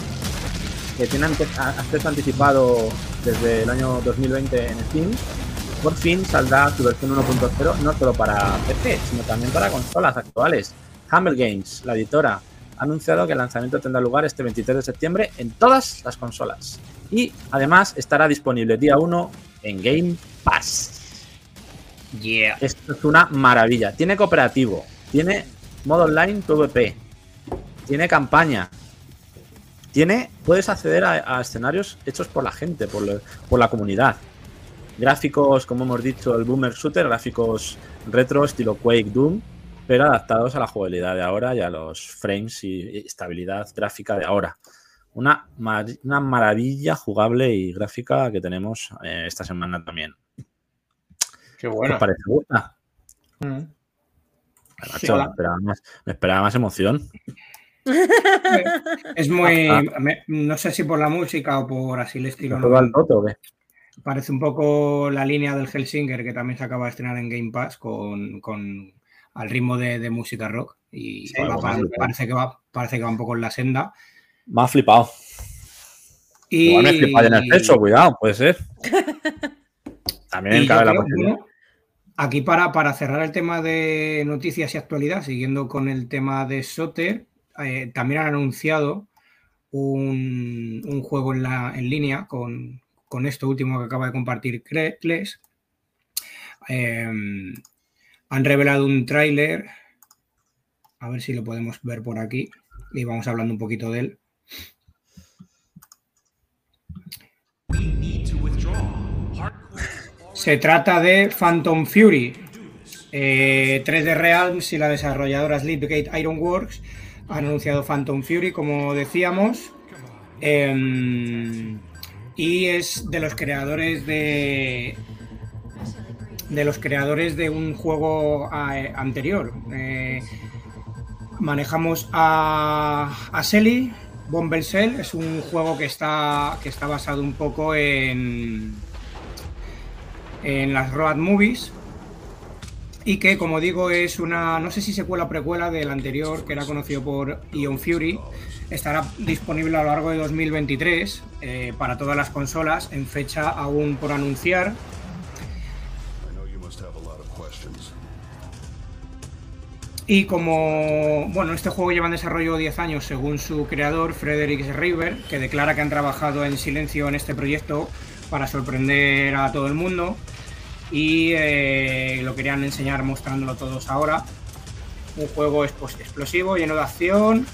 Que tiene acceso anticipado desde el año 2020 en Steam. Por fin saldrá su versión 1.0 no solo para PC, sino también para consolas actuales. Humble Games, la editora, ha anunciado que el lanzamiento tendrá lugar este 23 de septiembre en todas las consolas. Y además estará disponible día 1 en Game Pass.
Yeah.
Esto es una maravilla. Tiene cooperativo, tiene modo online PvP, tiene campaña, tiene, puedes acceder a, a escenarios hechos por la gente, por, lo- por la comunidad. Gráficos, como hemos dicho, el Boomer Shooter, gráficos retro, estilo Quake Doom, pero adaptados a la jugabilidad de ahora y a los frames y estabilidad gráfica de ahora. Una, mar- una maravilla jugable y gráfica que tenemos eh, esta semana también.
Qué
¿Qué
bueno.
os parece? ¿Gusta?
Mm.
Macho, me, esperaba más, me esperaba más emoción.
Es muy.
Ah,
me- no sé si por la música o por así el estilo.
¿Te
no-
o qué?
Parece un poco la línea del Helsinger que también se acaba de estrenar en Game Pass con, con al ritmo de, de música rock. Y
Sí,
va-
bueno,
parece, que va, parece que va un poco en la senda.
Me ha flipado.
Y,
Igual me flipa en el pecho, cuidado, puede ser. También cabe la posibilidad.
aquí para, para cerrar el tema de noticias y actualidad, siguiendo con el tema de Soter, eh, también han anunciado un, un juego en, la, en línea con, con esto último que acaba de compartir Kles. Eh, han revelado un tráiler, a ver si lo podemos ver por aquí, y vamos hablando un poquito de él. Se trata de Phantom Fury. Eh, 3D Realms y la desarrolladora Sleepgate Ironworks han anunciado Phantom Fury, como decíamos. Em, y es de los creadores de. De los creadores de un juego eh, anterior. Eh, manejamos a, a Selly, Bomber Cell. Es un juego que está, que está basado un poco en en las road movies y que como digo es una no sé si secuela o precuela del anterior que era conocido por Ion Fury estará disponible a lo largo de 2023 eh, para todas las consolas en fecha aún por anunciar y como bueno este juego lleva en desarrollo 10 años según su creador Frederick River que declara que han trabajado en silencio en este proyecto para sorprender a todo el mundo y eh, lo querían enseñar mostrándolo todos ahora. Un juego expos- explosivo, lleno de acción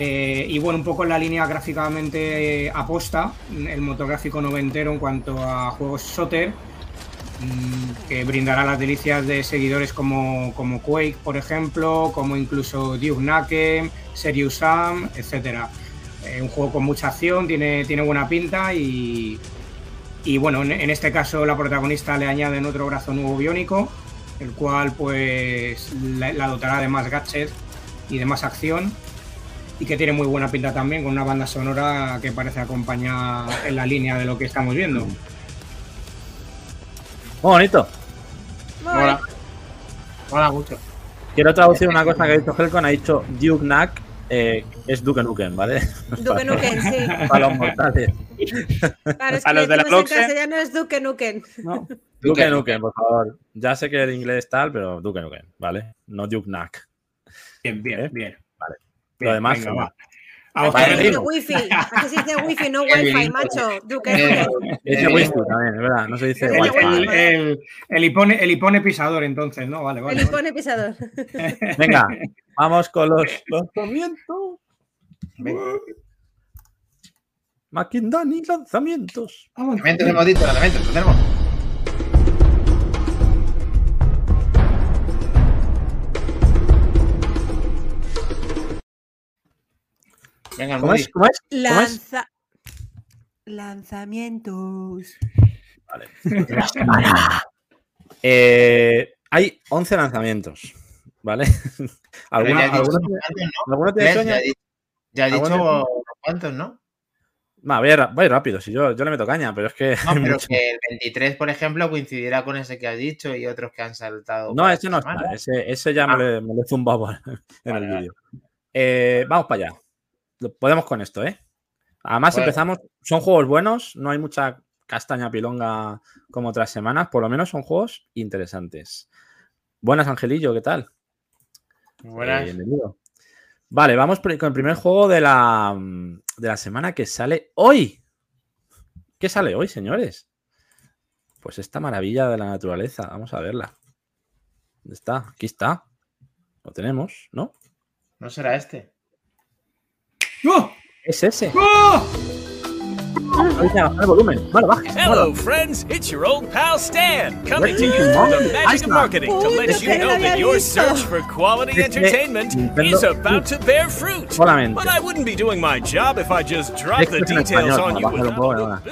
eh, y bueno, un poco en la línea gráficamente aposta, el motor gráfico noventero en cuanto a juegos Soter, mm, que brindará las delicias de seguidores como, como Quake, por ejemplo, como incluso Duke Nukem, Serious Sam, etcétera. Eh, un juego con mucha acción, tiene, tiene buena pinta y, y bueno, en, en este caso la protagonista le añaden otro brazo nuevo biónico, el cual pues la, la dotará de más gadgets y de más acción y que tiene muy buena pinta también con una banda sonora que parece acompañar en la línea de lo que estamos viendo.
Muy bonito.
Mola. Mola mucho.
Quiero traducir una cosa que ha dicho Helcon. Ha dicho Duke Knack eh, es Duke Nukem, ¿vale?
Duke Nukem, sí.
Para los mortales.
Claro, es
A los de la
en castellano es Duke Nukem.
Duke Nukem, por favor. Ya sé que el inglés tal, pero Duke Nukem, ¿vale? No Duke Knack.
Bien, bien,
¿Eh?
bien.
Lo demás,
venga, va.
Aquí wifi. Aquí se dice wifi, no wifi, macho. Duke
Eh.
Dice
Eh,
Whisky también, es verdad. No se dice
El-
Wi-Fi.
el, el- el hipone, el hipone pisador, entonces, ¿no? Vale, vale.
El hipone pisador.
Venga, vamos con los lanzamientos. Makindani, lanzamientos.
Vamos.
Lanzamientos hemos dicho, lanzamientos, lo tenemos. Venga,
¿Cómo es? ¿Cómo es? ¿Cómo es?
Lanza... Lanzamientos.
Eh, hay 11 lanzamientos, ¿vale? ¿Alguna,
ya he dicho ¿no? ¿Ves?
sueño?
Ya he dicho- Ya he dicho
¿Alguno
unos cuantos, ¿no?
Va, voy, a, voy rápido, si yo, yo le meto caña, pero es que.
No, pero
mucho.
que el 23, por ejemplo, coincidirá con ese que has dicho y otros que han saltado.
No, ese no
esta
está.
semana.
Ese, ese ya
Ah.
me, lo, me lo he zumbado en
Vale,
el
vale.
vídeo. Eh, vamos para allá. Lo- Podemos con esto, ¿eh? Además,
Bueno.
empezamos. Son juegos buenos, no hay mucha castaña pilonga como otras semanas, por lo menos son juegos interesantes. Buenas, Angelillo, ¿qué tal?
Buenas.
Eh, bienvenido. Vale, vamos con el primer juego de la, mm, de la semana que sale hoy. ¿Qué sale hoy, señores? Pues esta maravilla de la naturaleza. Vamos a verla. ¿Dónde está? Aquí está. Lo tenemos, ¿no?
No será este.
¡Oh!
Es ese.
¡Oh!
Baja el volumen. Vale, baje.
Hello, friends. It's your old pal Stan, coming to you through the magic of marketing to let you know that your search for quality entertainment is about to bear fruit.
Solamente.
But I wouldn't be doing my job if I just dropped the details
español,
on you without.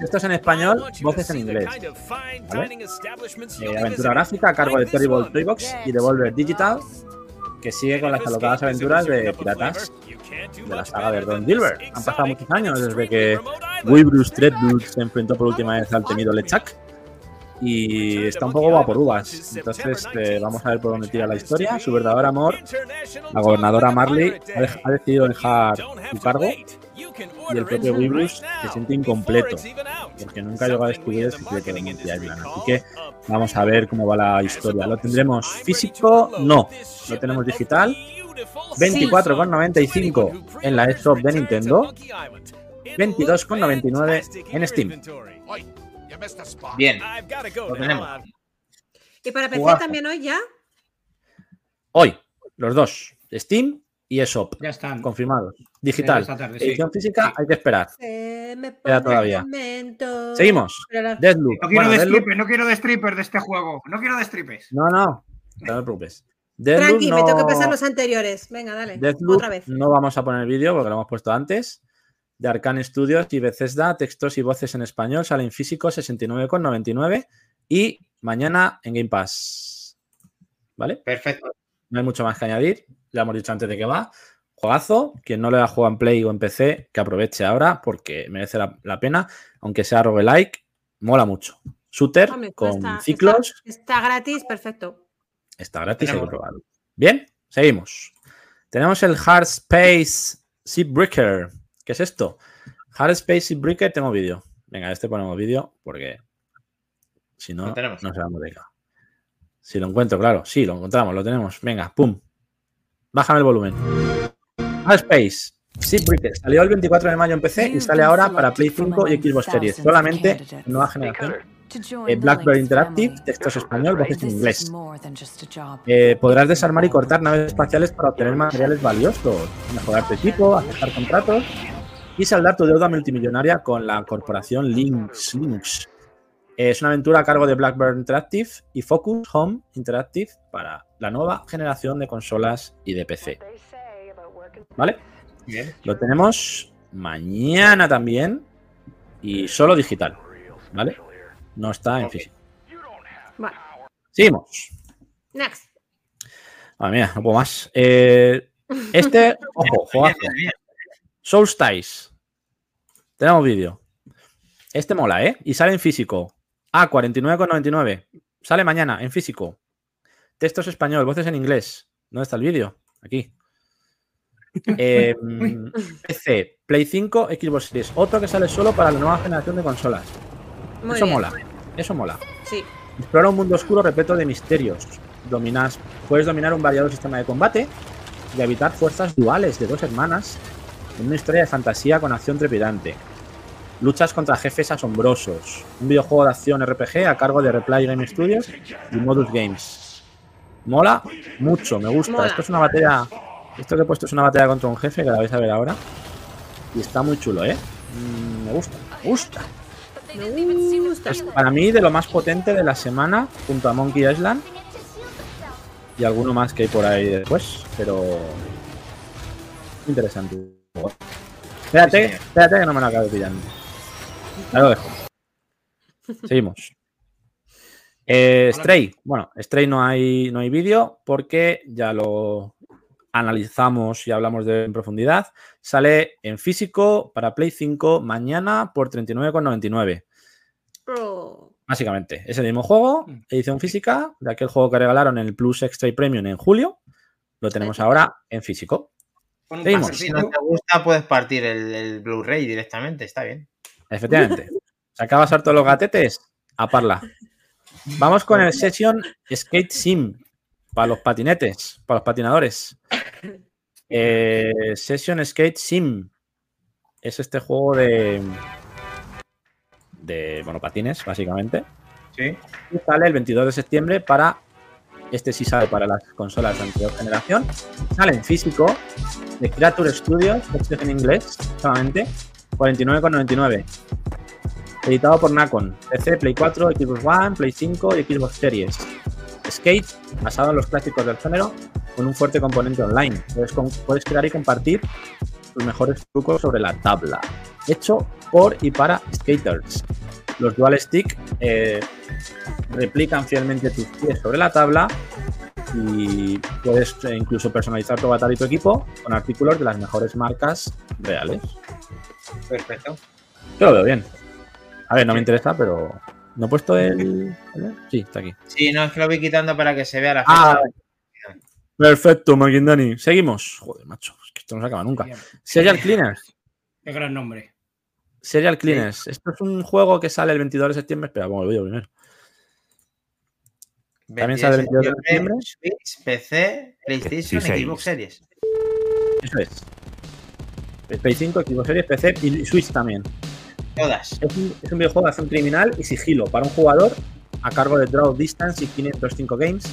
Esto es en español, voces en inglés. ¿Vale? Eh, aventura gráfica a cargo de Terrible. Toybox y Devolver Digital, que sigue con las alocadas aventuras de piratas de la saga de Ron Gilbert. Han pasado muchos años desde que Webrus Dreadwood se enfrentó por última vez al temido Lechak. Y está un poco vaporubas. Entonces eh, vamos a ver por dónde tira la historia. Su verdadero amor, la gobernadora Marley, ha, dej- ha decidido dejar su cargo. Y el propio Webrus se siente incompleto. Porque nunca llegó a descubrir el secreto de Monty Island. Así que vamos a ver cómo va la historia. ¿Lo tendremos físico? No. ¿Lo tenemos digital? 24,95 en la eShop de Nintendo. 22,99 en Steam.
Bien, lo tenemos.
Y para PC también hoy ya.
Hoy, los dos, Steam y eShop,
Ya están.
confirmados. Digital.
Tarde, sí.
Edición física, hay que esperar.
Se me
Queda
pone
todavía.
momento.
Seguimos.
La-
Deathloop.
No quiero
Bueno,
de
Deathloop-
no quiero de strippers de este juego. No quiero de strippers.
No, no, no te preocupes. Deathloop
Tranqui, me
no-
tengo que pasar los anteriores. Venga, dale.
Deathloop
Otra vez.
no vamos a poner vídeo porque lo hemos puesto antes. De Arcane Studios y Bethesda, textos y voces en español, sale en físico 69,99 y mañana en Game Pass. ¿Vale?
Perfecto.
No hay mucho más que añadir. Ya hemos dicho antes de que va. Juegazo. Quien no le ha jugado en Play o en PC, que aproveche ahora porque merece la, la pena. Aunque sea roguelike, mola mucho. Shooter
Hombre,
con
está-
ciclos.
Está, está gratis, perfecto.
Está gratis, hay que probarlo. Bien, seguimos. Tenemos el Hard Space Seabreaker. ¿Qué es esto? Hard Space Seabreaker, tengo vídeo. Venga, este ponemos vídeo porque si no,
tenemos.
no se va a dedicar. Si lo encuentro, claro. Sí, lo encontramos, lo tenemos. Venga, pum. Bájame el volumen. Hard Space Seabreaker. Salió el 24 de mayo en PC y sale ahora para Play 5 y Xbox Series. Solamente en nueva generación. Eh, BlackBerry Interactive, textos español, voces en inglés. Eh, podrás desarmar y cortar naves espaciales para obtener materiales valiosos, mejorar tu equipo, aceptar contratos y saldar tu deuda multimillonaria con la corporación Lynx. Lynx. Eh, es una aventura a cargo de BlackBerry Interactive y Focus Home Interactive para la nueva generación de consolas y de PC. ¿Vale?
Bien.
Lo tenemos mañana también y solo digital. ¿Vale? No está en físico.
Vale.
Seguimos.
Next.
Madre mía, no puedo más. Eh, este, ojo, juegazo. Soulstice. Tenemos vídeo. Este mola, ¿eh? Y sale en físico. A 49,99. Sale mañana en físico. Textos español, voces en inglés. ¿Dónde está el vídeo? Aquí. Eh, PC, Play 5, Xbox Series. Otro que sale solo para la nueva generación de consolas.
Muy
Eso
bien.
mola. Eso mola.
Sí.
Explora un mundo oscuro repleto de misterios. Dominas, puedes dominar un variado sistema de combate y habitar fuerzas duales de dos hermanas en una historia de fantasía con acción trepidante. Luchas contra jefes asombrosos. Un videojuego de acción RPG a cargo de Reply Game Studios y Modus Games. Mola mucho, me gusta.
Mola.
Esto es una batalla. Esto que he puesto es una batalla contra un jefe que la vais a ver ahora. Y está muy chulo, ¿eh? Mm, me gusta, me gusta.
Me gusta.
Es para mí de lo más potente de la semana, junto a Monkey Island. Y alguno más que hay por ahí después, pero. Interesante. Espérate, espérate que no me lo acabo pillando. Ya lo dejo. Seguimos. Eh, Stray. Bueno, Stray no hay, no hay vídeo porque ya lo analizamos y hablamos de en profundidad. Sale en físico para Play 5 mañana por 39,99.
Oh.
Básicamente, es el mismo juego, edición física, de aquel juego que regalaron en el Plus Extra y Premium en julio. Lo tenemos ahora en físico. Seguimos.
Si no te gusta, puedes partir el, el Blu-ray directamente, está bien.
Efectivamente. ¿Se acaba de todos los gatetes? A parla. Vamos con el Session Skate Sim. Para los patinetes, para los patinadores. Eh, Session Skate Sim. Es este juego de. de monopatines, básicamente.
Sí.
Y sale el 22 de septiembre para. Este sí sale para las consolas de anterior generación. Sale en físico de Creature Studios, textos en inglés solamente. 49,99. Editado por Nacon. PC, Play 4, Xbox One, Play 5 y Xbox Series. Skate, basado en los clásicos del género, con un fuerte componente online. Puedes, con- puedes crear y compartir tus mejores trucos sobre la tabla. Hecho por y para skaters. Los dual stick eh, replican fielmente tus pies sobre la tabla y puedes eh, incluso personalizar tu avatar y tu equipo con artículos de las mejores marcas reales.
Perfecto.
Yo lo veo bien. A ver, no me interesa, pero. ¿No he puesto el. Sí, está aquí.
Sí, no, es que lo voy quitando para que se vea la
Ah,
fecha.
Perfecto, Maquindani. Seguimos. Joder, macho, es que esto no se acaba nunca. Serial Cleaners.
Qué gran nombre.
Serial Cleaners. Esto es un juego que sale el 22 de septiembre. Espera, vamos, lo veo primero. También sale el 22 de septiembre.
Switch, PC, PlayStation,
16.
Xbox Series.
Eso es. El Play 5, Xbox Series, PC y Switch también.
Todas.
Es un, es un videojuego de acción criminal y sigilo para un jugador a cargo de Draw Distance y 505 Games.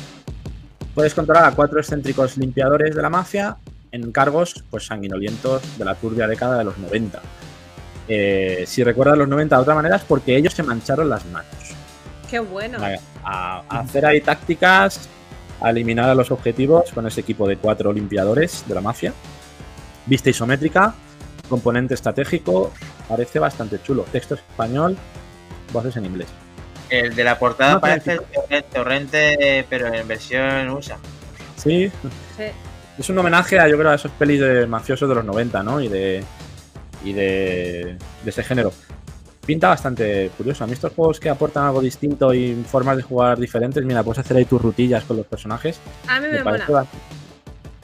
Puedes controlar a cuatro excéntricos limpiadores de la mafia en cargos pues, sanguinolientos de la turbia década de los 90. Eh, si recuerdas los 90 de otra manera es porque ellos se mancharon las manos.
Qué bueno.
A, hacer ahí tácticas, a eliminar a los objetivos con ese equipo de cuatro limpiadores de la mafia. Vista isométrica, componente estratégico, parece bastante chulo. Texto español, voces en inglés.
El de la portada
No,
parece el torrente, pero en versión USA.
Sí,
Sí.
es un homenaje a, yo creo, a esos pelis de mafiosos de los 90, ¿no? Y de, y de, de ese género. Pinta bastante curioso. A mí estos juegos que aportan algo distinto y formas de jugar diferentes, mira, puedes hacer ahí tus rutillas con los personajes.
A mí me, mola.
parece bastante-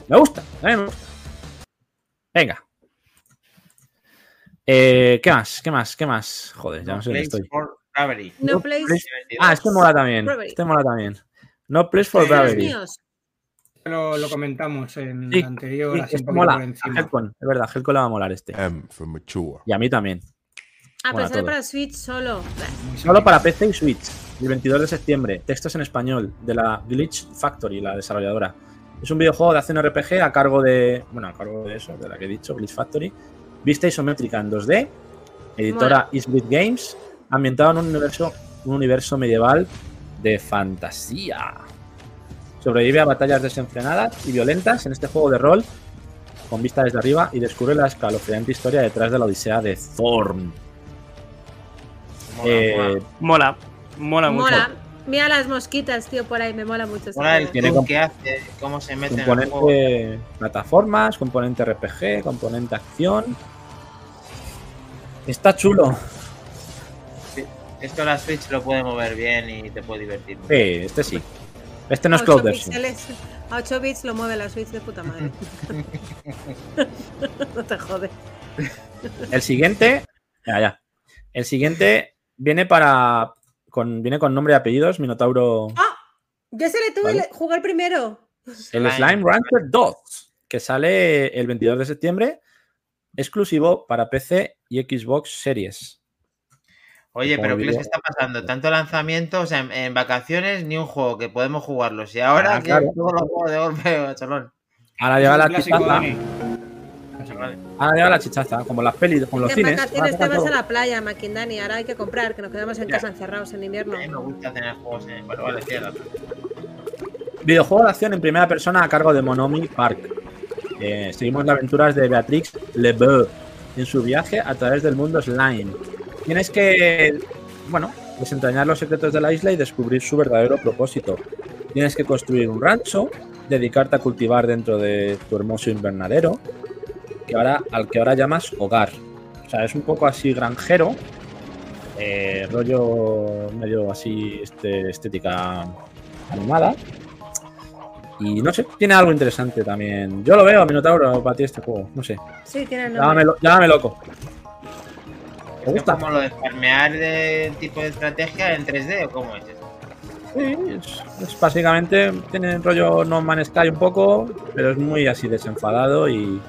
Me gusta, a mí me gusta. Venga. Eh, ¿Qué más? ¿Qué más? ¿Qué más? Joder, ya no sé dónde estoy.
for Bravery.
No place.
Ah, este mola también.
Bravery.
Este mola también. No Place for Bravery.
Lo, lo comentamos en
Sí,
anterior,
Sí,
así
este mola.
por
A
encima.
Helcon, es verdad, Helcon le va a molar este. Y a mí también.
Ah,
Mola
pero sale
todo.
para Switch solo.
Solo para PC y Switch. El 22 de septiembre. Textos en español. De la Glitch Factory, la desarrolladora. Es un videojuego de acción RPG a cargo de. Bueno, a cargo de eso, de la que he dicho, Glitch Factory. Vista isométrica en 2D. Editora Eastwood Games. Ambientado en un universo, un universo medieval de fantasía. Sobrevive a batallas desenfrenadas y violentas en este juego de rol con vista desde arriba y descubre la escalofriante historia detrás de la odisea de Thorn.
Mola,
Eh,
mola.
Mola, mola mucho.
Mola. Mira las mosquitas, tío, por ahí. Me mola mucho. ese
Mola el.
Tiene
que hace, cómo se mete en el juego.
componente plataformas, componente RPG, componente acción. Está chulo.
Esto la Switch lo puede mover bien y te puede divertir.
Sí, este sí. Este no es
8
Cloud.
A 8 bits lo mueve la Switch de puta madre. no te jode.
El siguiente. Ya, ya. El siguiente viene para. Con, viene con nombre y apellidos, Minotauro.
Yo se le tuve
Vale.
el primero.
El Slime Rancher 2, que sale el 22 de septiembre, exclusivo para PC y Xbox Series.
Oye, pero ¿qué les está pasando? Tanto lanzamiento, o sea, en, en vacaciones ni un juego que podemos jugarlos. Y ahora
Ah, claro.
todos los juegos de golpe, cholón.
Ahora llega
Es
la chichaza. Ahora llega la chichaza, como las pelis, como los
Que en
cines.
vacaciones
ahora
te vas a la playa. Ahora hay que comprar, que nos quedamos en
Ya.
casa encerrados en invierno.
A mí me gusta tener juegos en. Bueno, vale, cierra.
Videojuego de acción en primera persona a cargo de Monomi Park. Eh, seguimos las aventuras de Beatrix Lebeau en su viaje a través del mundo slime. Tienes que, bueno, desentrañar los secretos de la isla y descubrir su verdadero propósito. Tienes que construir un rancho, dedicarte a cultivar dentro de tu hermoso invernadero, que ahora, al que ahora llamas hogar. O sea, es un poco así granjero, eh, rollo medio así este, estética animada. Y no sé, tiene algo interesante también. Yo lo veo, Minotauro, para ti este juego. No sé.
Sí, tiene nombre.
Llámame, llámame loco.
¿Es
gusta?
como lo de farmear de tipo de estrategia en 3D o cómo es eso?
Sí, es, es básicamente tiene rollo No Man's Sky un poco, pero es muy así desenfadado y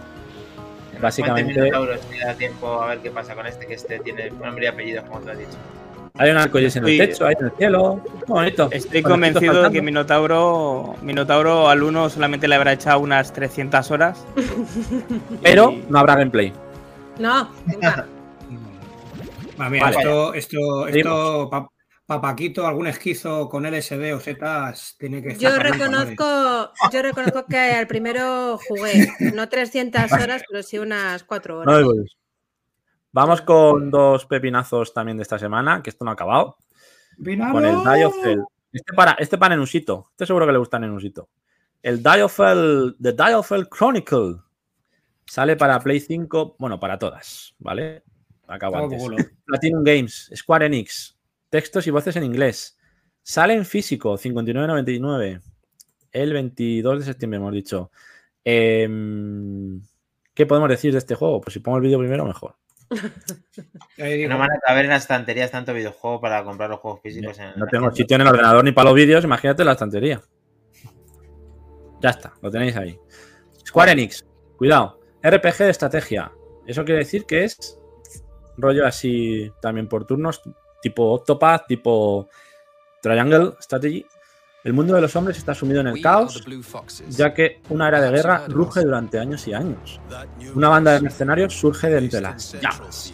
¿Cuántos
básicamente
minotauros te da tiempo a ver qué pasa con este? Que este tiene nombre y apellido, como tú has dicho.
hay un arcoíris en el
Estoy-
techo, hay en el cielo. Muy bonito.
Estoy
Con
convencido de que Minotauro, Minotauro al 1 solamente le habrá echado unas 300 horas.
Pero no habrá gameplay.
No, nunca.
Va, mira,
Vale.
esto, esto, esto, pa- algún esquizo con LSD o setas tiene que
Yo
estar colores.
reconozco, yo reconozco que al primero jugué, no 300 horas, pero sí unas 4
No
horas.
Vamos con dos pepinazos también de esta semana, que esto no ha acabado. Con el Diofel. Este para, este para Nenusito. Este seguro que le gusta Nenusito. El Diofel, The Diofel Chronicle. Sale para Play 5, bueno, para todas, ¿vale? Acabo antes.
culo.
Platinum Games, Square Enix, textos y voces en inglés. Sale en físico, 59.99. El 22 de septiembre, hemos dicho. Em, ¿Qué podemos decir de este juego? Pues si pongo el vídeo primero, mejor.
No van a caber en las estanterías tanto videojuego para comprar los juegos físicos. en
No tengo sitio en el ordenador ni para los vídeos, imagínate la estantería. Ya está, lo tenéis ahí. Square Enix, cuidado. RPG de estrategia. Eso quiere decir que es rollo así también por turnos, tipo Octopath, tipo Triangle Strategy. El mundo de los hombres está sumido en el caos, ya que una era de guerra ruge durante años y años. Una banda de mercenarios surge de entre las llamas,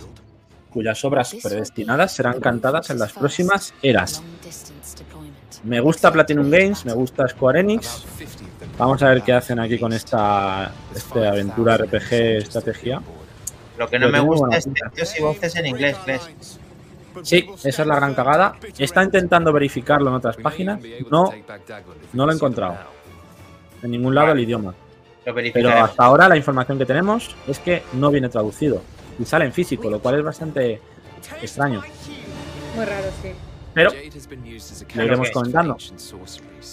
cuyas obras predestinadas serán cantadas en las próximas eras. Me gusta Platinum Games, me gusta Square Enix. Vamos a ver qué hacen aquí con esta, esta aventura RPG estrategia.
Lo que no
Pero
me gusta es textos y voces en inglés, ¿ves?
Sí, esa es la gran cagada. Está intentando verificarlo en otras páginas. No, no lo he encontrado. En ningún lado el idioma. Pero hasta ahora la información que tenemos es que no viene traducido. Y sale en físico, lo cual es bastante extraño.
Muy raro, sí.
Pero lo iremos comentando.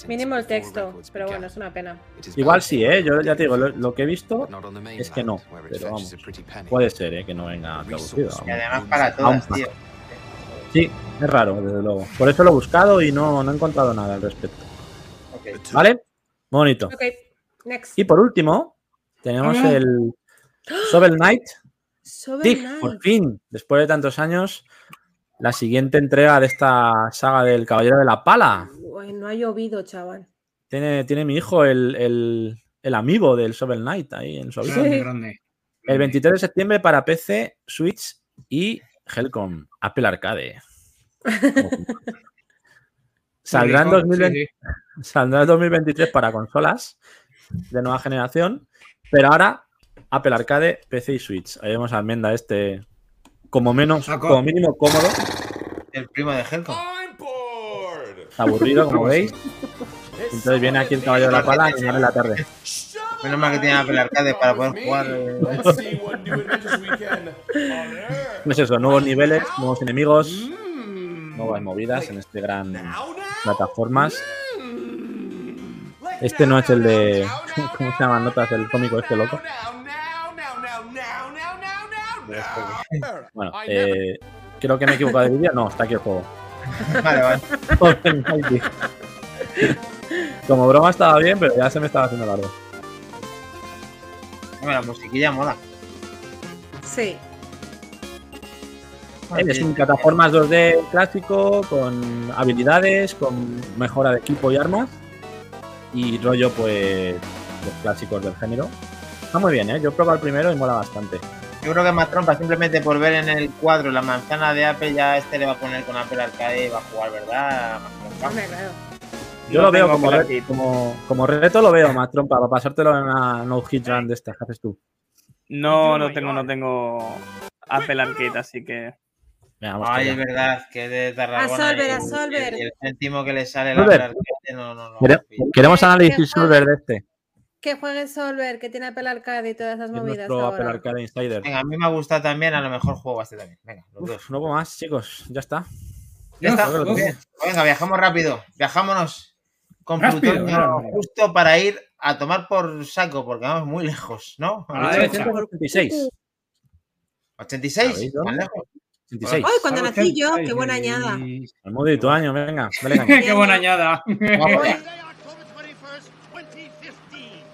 Mínimo el texto, pero bueno, es una pena.
Igual sí, ¿eh? Yo ya te digo, lo, lo que he visto es que no. Pero vamos, puede ser, ¿eh? Que no venga traducido.
Y además para todas, tío.
Sí, es raro, desde luego. Por eso lo he buscado y no, no he encontrado nada al respecto.
Ok.
¿Vale? Bonito.
Ok, next.
Y por último, tenemos
Ah.
el Shovel Knight.
Shovel
Sí,
Knight.
por fin, después de tantos años, la siguiente entrega de esta saga del Caballero de la Pala.
Uy, no ha llovido, chaval.
Tiene, tiene mi hijo el, el, el amigo del Shovel Knight ahí en su
grande,
habitación.
grande.
El 23 de septiembre para PC, Switch y Helcom, Apple Arcade. Saldrá en,
Rico,
2020
sí, sí.
saldrá en 2023 para consolas de nueva generación, pero ahora Apple Arcade, PC y Switch. Ahí vemos a Almenda este como menos, como mínimo cómodo,
El primo de Helcom.
aburrido, como veis. Entonces viene aquí el caballero de la pala animar en la tarde.
Menos mal que tiene Apple Arcade para poder jugar. eh,
No es eso, nuevos niveles, nuevos enemigos, nuevas movidas en este gran plataformas. Este no es el de. ¿Cómo se llaman notas? El cómico este loco. Bueno, eh, creo que me he equivocado de vídeo. No, está aquí el juego.
Vale, vale.
Como broma estaba bien, pero ya se me estaba haciendo largo.
Bueno, la musiquilla mola.
Sí.
Eh, Es un plataformas 2D clásico, con habilidades, con mejora de equipo y armas. Y rollo, pues, los clásicos del género. Está muy bien, ¿eh? Yo he probado el primero y mola bastante.
Yo creo que más trompa, simplemente por ver en el cuadro la manzana de Apple, ya este le va a poner con Apple Arcade y va a jugar, ¿verdad? Más.
Yo
No
lo veo como, re- como, como reto, lo veo más trompa, para pasártelo en una no hit run de estas que haces tú.
No, no tengo, no tengo Apple Arcade, así que.
Vamos
Ay, es verdad, que de Tarragona.
A Solver,
y
a
el-
Solver.
Y el céntimo que le sale la Apple Arcade no, no, no.
Quere- Queremos análisis
¿Qué
solver de este.
Que juegue Solver, que tiene Apple Arcade y todas esas
Es
movidas
Apple. Arcade Insider.
Venga, a mí me gusta también, a lo mejor juego a este también. Venga, los dos.
Uf, no puedo más, chicos. Ya está.
Ya está. Venga, viajamos rápido. Viajámonos con
Rápido,
Plutonio justo para ir a tomar por saco, porque vamos muy lejos, ¿no?
A la derecha.
1986.
86,
¿Sabéis
tan
dónde?
lejos.
86.
¡Ay, cuando nací yo! ¡Qué buena añada!
El modo de tu año, venga. Dale.
Qué buena añada.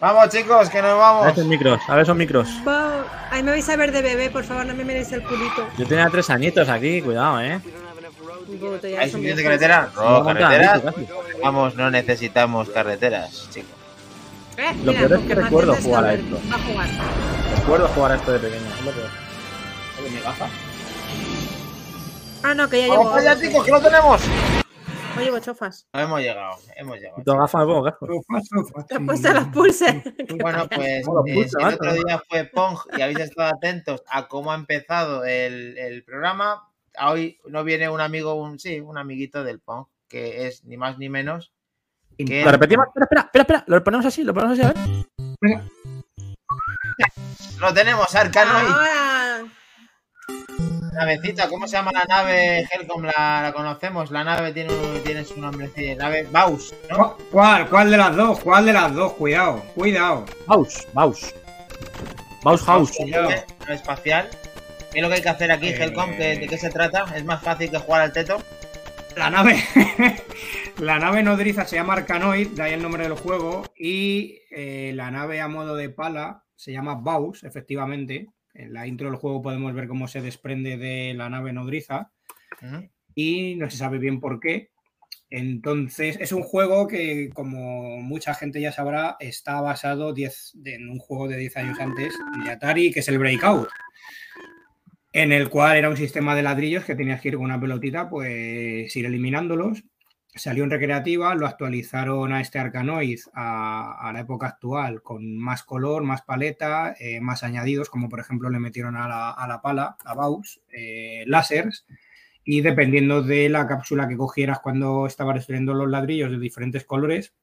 Vamos. Vamos, chicos, que nos
A ver
vamos.
esos micros, a ver esos micros.
Ay, me vais a ver de bebé, por favor, no me miréis el culito.
Yo tenía tres añitos aquí, cuidado, eh.
¿Hay suficiente carretera?
No,
carreteras. Vamos, no necesitamos carreteras, chicos.
Eh,
Lo
mira,
peor es que recuerdo jugar a esto.
Va a jugar.
Recuerdo jugar a esto de pequeño. Es lo peor. Oye, mi gafa.
Ah, no, que ya
Vamos
llevo.
allá, chicos, que lo tenemos.
No llevo chofas.
No hemos llegado, hemos llegado.
Quito gafa, me pongo gafas.
Te has puesto los pulses.
Bueno, pues eh, el otro día fue Pong y habéis estado atentos a cómo ha empezado el, el programa, hoy no viene un amigo, un sí, un amiguito del Pong, que es ni más ni menos que
Lo repetimos. Espera, espera, espera, espera. Lo ponemos así, lo ponemos así, a ver.
lo tenemos, Arcano.
Ahora.
Navecita, ¿cómo se llama la nave? Helcom, la, la conocemos. La nave tiene, tiene su nombre, sí, nave Baus, ¿no?
¿Cuál? ¿Cuál de las dos? ¿Cuál de las dos? Cuidado, cuidado.
Baus, Baus. Baus House.
Nave espacial. ¿Qué es lo que hay que hacer aquí,
Eh,
Helcom? ¿De, de qué se trata? ¿Es más fácil que jugar al teto?
La nave, la nave nodriza se llama Arcanoid, de ahí el nombre del juego, y eh, la nave a modo de pala se llama Baus, efectivamente. En la intro del juego podemos ver cómo se desprende de la nave nodriza y no se sabe bien por qué. Entonces, es un juego que, como mucha gente ya sabrá, está basado 10 de- en un juego de 10 años antes de Atari, que es el Breakout, en el cual era un sistema de ladrillos que tenías que ir con una pelotita, pues ir eliminándolos. Salió en recreativa, lo actualizaron a este Arcanoid a, la época actual con más color, más paleta, eh, más añadidos, como por ejemplo le metieron a la, a la pala, a Baus, eh, láseres y dependiendo de la cápsula que cogieras cuando estabas destruyendo los ladrillos de diferentes colores,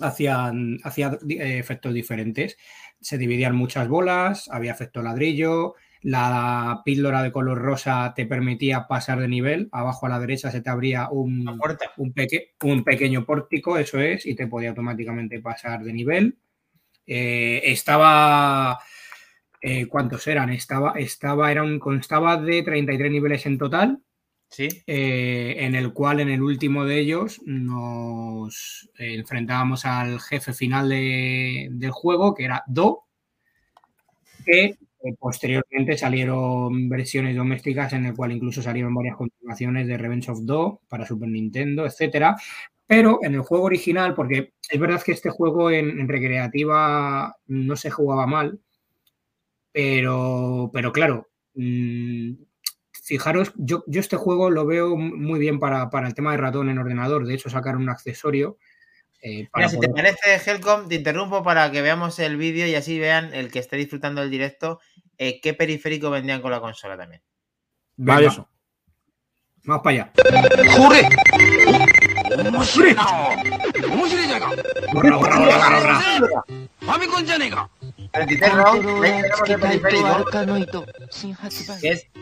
hacían, hacía eh, efectos diferentes. Se dividían muchas bolas, había efecto ladrillo, la píldora de color rosa te permitía pasar de nivel, abajo a la derecha se te abría un, un, peque- un pequeño pórtico, eso es, y te podía automáticamente pasar de nivel. Eh, estaba... eh, ¿Cuántos eran? Estaba, estaba, era un, constaba de 33 niveles en total.
Sí.
eh, en el cual en el último de ellos nos enfrentábamos al jefe final de- del juego, que era Do, que posteriormente salieron versiones domésticas en el cual incluso salieron varias continuaciones de Revenge of Do para Super Nintendo, etcétera. Pero en el juego original, porque es verdad que este juego en, en recreativa no se jugaba mal, pero, pero claro, mm, fijaros, yo, yo este juego lo veo muy bien para, para el tema de ratón en ordenador. De hecho, sacaron un accesorio. eh, para
Mira, si te parece, Helcom, te interrumpo para que veamos el vídeo y así vean el que esté disfrutando del directo eh, qué periférico vendían con la consola también.
Vale,
eso.
Vamos para allá.
¡Jure!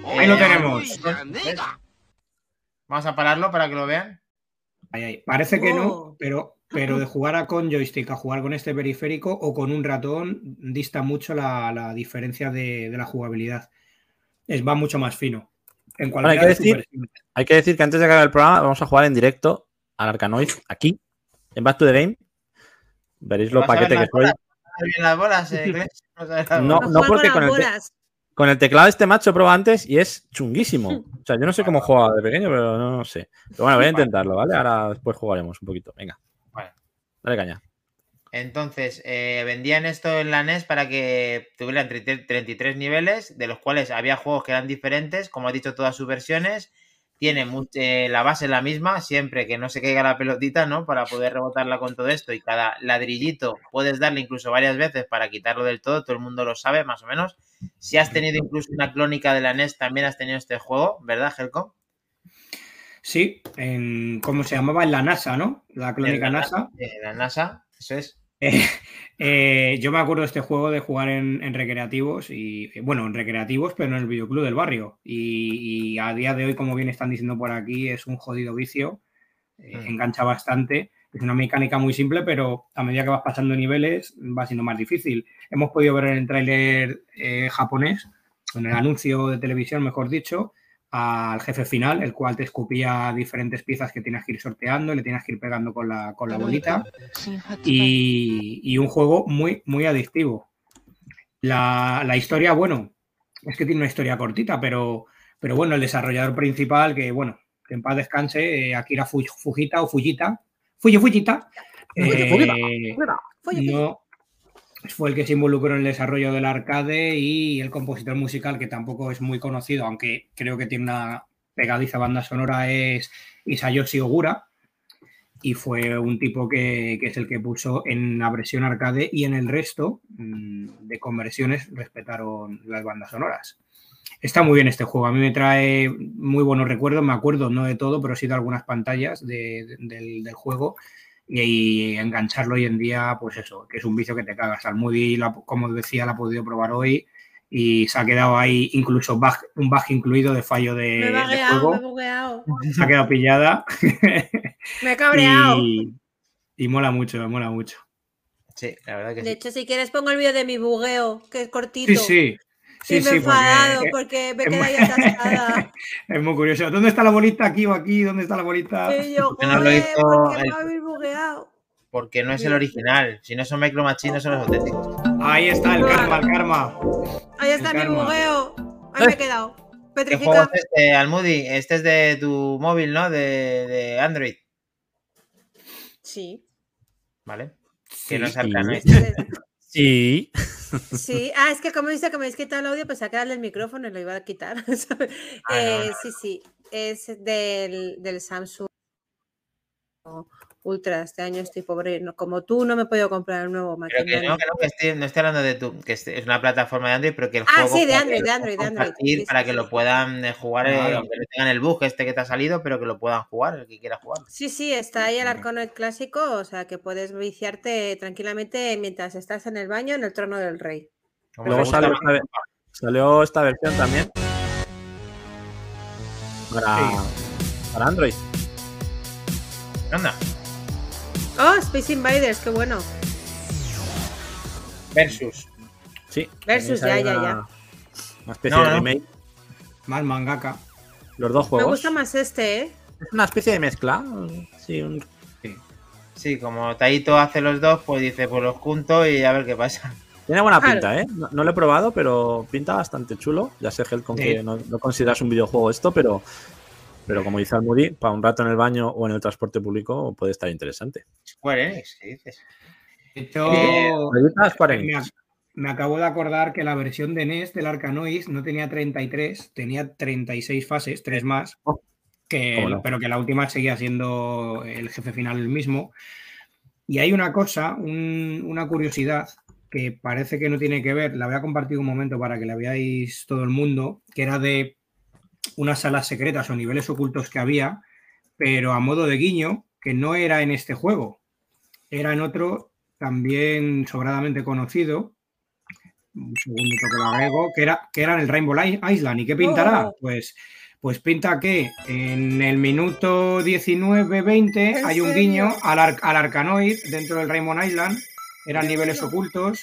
Ahí
lo tenemos.
Vamos a pararlo para que lo vean.
Ahí, ahí. Parece que no, pero pero de jugar a con joystick a jugar con este periférico o con un ratón dista mucho la, la diferencia de, de la jugabilidad. Es, va mucho más fino. En
Bueno, hay, que decir, hay que decir que antes de acabar el programa vamos a jugar en directo al Arcanoid aquí, en Back to the Game. Veréis lo
¿Vas a ver
paquete que soy.
bien las bolas, eh,
No,
bolas?
no porque
con
el, con el teclado este macho he probado antes y es chunguísimo. O sea, yo no sé cómo jugaba de pequeño, pero no sé. Pero bueno, voy a intentarlo, ¿vale? Ahora después jugaremos un poquito. Venga. Dale caña.
Entonces, eh, vendían esto en la NES para que tuvieran 30 33 niveles, de los cuales había juegos que eran diferentes, como has dicho, todas sus versiones. Tiene eh, la base la misma, siempre que no se caiga la pelotita, ¿no? Para poder rebotarla con todo esto. Y cada ladrillito puedes darle incluso varias veces para quitarlo del todo, todo el mundo lo sabe, más o menos. Si has tenido incluso una clónica de la NES, también has tenido este juego, ¿verdad, Helco?
Sí, en, ¿cómo se llamaba? En la NASA, ¿no? La clónica
En la
NASA.
Eh, la NASA, eso es.
Eh, eh, yo me acuerdo de este juego de jugar en, en recreativos y bueno, en recreativos, pero en el videoclub del barrio. Y, y a día de hoy, como bien están diciendo por aquí, es un jodido vicio. eh,
Mm.
Engancha bastante. Es una mecánica muy simple, pero a medida que vas pasando niveles va siendo más difícil. Hemos podido ver en el tráiler japonés, en el anuncio de televisión, mejor dicho, al jefe final, el cual te escupía diferentes piezas que tienes que ir sorteando y le tienes que ir pegando con la, con la bolita. y, y un juego muy, muy adictivo. La, la historia, bueno, es que tiene una historia cortita, pero, pero bueno, el desarrollador principal, que bueno, que en paz descanse, eh, Akira Fu- Fujita o Fujita, Fuji Fujita,
Fuji, Fujita,
eh, no, fue el que se involucró en el desarrollo del arcade y el compositor musical, que tampoco es muy conocido, aunque creo que tiene una pegadiza banda sonora, es Isayoshi Ogura. Y fue un tipo que, que es el que puso en la versión arcade y en el resto mm, de conversiones respetaron las bandas sonoras. Está muy bien este juego, a mí me trae muy buenos recuerdos, me acuerdo no de todo, pero sí de algunas pantallas de- de- del, del juego y, y engancharlo hoy en día, pues eso, que es un vicio que te cagas. Al Moody, la- como decía, la ha podido probar hoy y se ha quedado ahí incluso bug- un bug incluido de fallo de,
Me he
de
bagueado, me he
juego.
bugueado.
Se ha quedado pillada.
Me he cabreado.
y, y mola mucho, me mola mucho.
Sí, la verdad que
De
sí.
hecho, si quieres pongo el vídeo de mi bugueo, que es cortito.
Sí, sí. Sí,
me he
sí,
enfadado
porque
porque, me
es
quedé
muy-
ahí atascada.
es muy curioso. ¿Dónde está la bolita? Aquí o aquí. ¿Dónde está la bolita?
y yo,
no lo
joder,
hizo
¿por qué
el-
me habéis bugueado?
Porque no es el original. Si no son Micro Machines, no son los auténticos.
Ahí está el karma, el karma.
Ahí está
El
mi
karma.
bugueo. Ahí me he quedado.
¿Qué juego
Petrificado.
es este, Almudi? Este es de tu móvil, ¿no? De, de Android,
Sí.
¿vale? Que
Sí.
no es Arcanoid.
Sí.
Sí, ah, es que como dice que me habéis quitado el audio, pues sacar el micrófono y lo iba a quitar.
Ah, no,
Eh,
no.
Sí, sí, es del, del Samsung Ultra. Este año estoy pobre. no- como tú, no me he podido comprar el nuevo
Pero que no,
maquinaria.
que no, que estoy- no estoy hablando de tu, que es una plataforma de Android, pero que el
Ah,
juego
sí, de
para
Android,
que
de
lo
Android, de Sí,
para
sí,
que lo puedan jugar, eh, aunque no tengan el bug este que te ha salido, pero que lo puedan jugar, el que quiera jugar.
Sí, sí, está ahí el Arcanoid clásico, o sea que puedes viciarte tranquilamente mientras estás en el baño en el trono del rey.
Luego salió salió esta versión también. Para, para Android.
Anda,
Oh, Space Invaders, qué bueno.
Versus.
Sí.
Versus, ya, ya, ya.
Una especie
No,
de
no.
remake.
Más mangaka.
Los dos
Me
juegos.
gusta más este, ¿eh?
Es una especie de mezcla. Sí, un-
Sí, como Taito hace los dos, pues dice, pues los junto y a ver qué pasa.
Tiene buena
Claro.
pinta, ¿eh? No, no lo he probado, pero pinta bastante chulo. Ya sé, Helcon,
Sí.
que no, no consideras un videojuego esto, pero, pero como dice Almudi, para un rato en el baño o en el transporte público puede estar interesante.
Square Enix, ¿qué dices?
Me,
Enix.
ac- me acabo de acordar que la versión de NES del Arcanoid no tenía 33, tenía 36 fases, tres más.
Oh,
Que,
cómo no.
Pero que la última seguía siendo el jefe final el mismo. Y hay una cosa, un- una curiosidad que parece que no tiene que ver, la voy a compartir un momento para que la veáis todo el mundo, que era de unas salas secretas o niveles ocultos que había, pero a modo de guiño, que no era en este juego, era en otro también sobradamente conocido. Un segundito que lo agrego, que era, que era en el Rainbow Island. ¿Y qué pintará?
Oh.
Pues, pues pinta que en el minuto 19-20
¿En
hay un guiño al, Ar- al Arcanoid dentro del Rainbow Island. Eran niveles ocultos.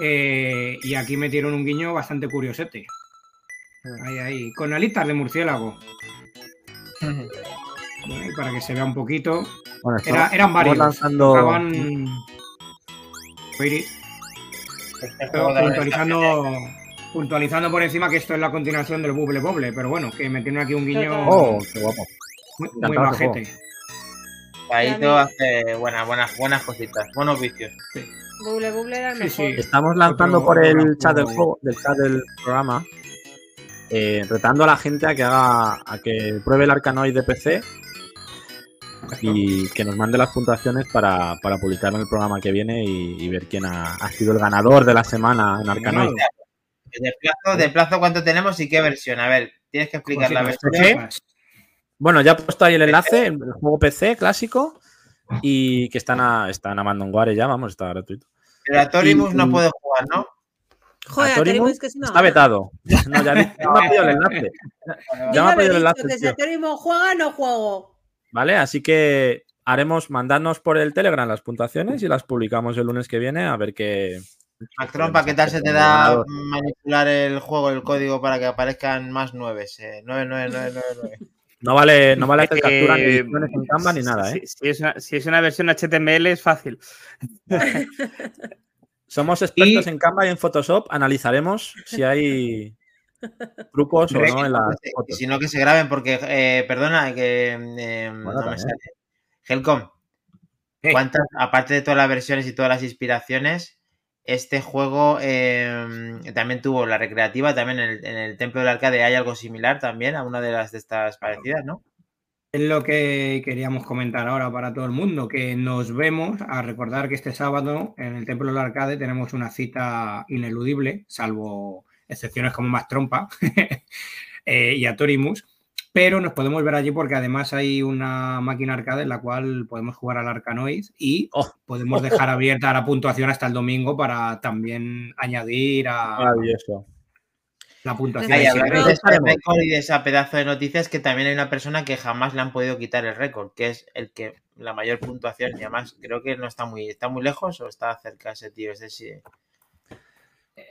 Eh, y aquí metieron un guiño bastante curiosete. Ahí, ahí. Con alitas de murciélago. Bueno, y para que se vea un poquito.
Bueno,
Era- eran varios.
lanzando-
Firi-
Este
puntualizando, puntualizando por encima que esto es la continuación del Bubble Bobble, pero bueno, que metieron aquí un guiño
Oh, qué guapo.
muy, muy majete.
Taito hace buenas, buenas, buenas cositas, buenos vicios.
Buble Buble era el
Sí,
mejor.
sí.
Estamos lanzando
Otro
por el chat del
juego.
juego, del chat del programa, eh, retando a la gente a que haga, a que pruebe el Arcanoid de PC y que nos mande las puntuaciones para, para publicarlo en el programa que viene y, y ver quién ha, ha sido el ganador de la semana en Arcanoid.
De plazo, de plazo, ¿cuánto tenemos y qué versión? A ver, tienes que explicar la
Cositas,
versión.
Bueno, ya he puesto ahí el enlace, el, el juego PC clásico y que están a, están a Mandonguare ya, vamos, está gratuito.
Pero a Torimus
Y-
no puede jugar, ¿no?
Joder, que es una
está vetado. No, ya, ya me ha pedido el enlace. Ya me ha pedido el enlace.
que si juega, no juego.
¿Vale? Así que haremos, mandadnos por el Telegram las puntuaciones y las publicamos el lunes que viene a ver qué.
Trompa, ¿qué tal se te da manipular el juego, el código para que aparezcan más nueves? Eh, 99999.
No vale, no vale hacer captura ni
Eh,
en Canva ni nada,
si,
¿eh?
si es una, si es una versión HTML es fácil.
Somos expertos
Y-
en Canva y en Photoshop. Analizaremos si hay trucos o no en las fotos.
si no, que se graben, porque, eh, perdona, que eh, no me sale. Helcom, ¿cuántas, aparte de todas las versiones y todas las inspiraciones, este juego eh, también tuvo la recreativa, también en el, en el Templo del Arcade hay algo similar también a una de las de estas parecidas, ¿no?
Es lo que queríamos comentar ahora para todo el mundo, que nos vemos a recordar que este sábado en el Templo del Arcade tenemos una cita ineludible, salvo excepciones como más trompa eh, y a Torimus, pero nos podemos ver allí porque además hay una máquina arcade en la cual podemos jugar al Arcanoid y
Oh.
podemos dejar abierta la puntuación hasta el domingo para también añadir a
Maravilloso.
La puntuación.
Ay, hablando de ese récord y de ese pedazo de noticias, que también hay una persona que jamás le han podido quitar el récord, que es el que la mayor puntuación, y además creo que no está muy, está muy lejos o está cerca ese tío, ese sí.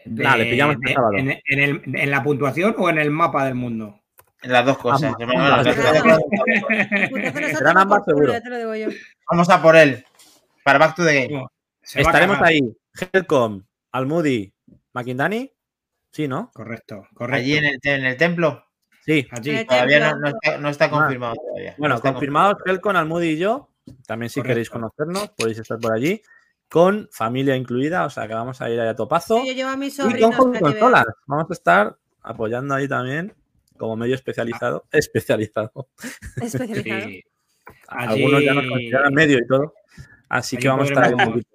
de-
Nada, le pillamos
de- en, en el- en la puntuación o en el mapa del mundo.
Las dos cosas.
Ambas,
hermano,
ambas.
las dos cosas.
Yo.
Vamos a por él. Para Back to the Game.
Estaremos ahí. Helcom, Almudi, McIndani. Sí, ¿no?
Correcto, correcto.
Allí en el, en el templo.
Sí.
Allí.
Todavía no, no está, no está
Ah.
confirmado todavía.
Bueno,
No está
confirmados Helcon, Almudi y yo. También si
Correcto.
queréis conocernos, podéis estar por allí. Con familia incluida, o sea que vamos a ir ahí a topazo.
Yo llevo a mis
Y con
sobrinos
y
que
consolas. Vamos a estar apoyando ahí también como medio especializado. Especializado.
Especializado.
Sí.
Algunos ya nos consideran medio y todo. Así
allí
que vamos a estar ahí un poquito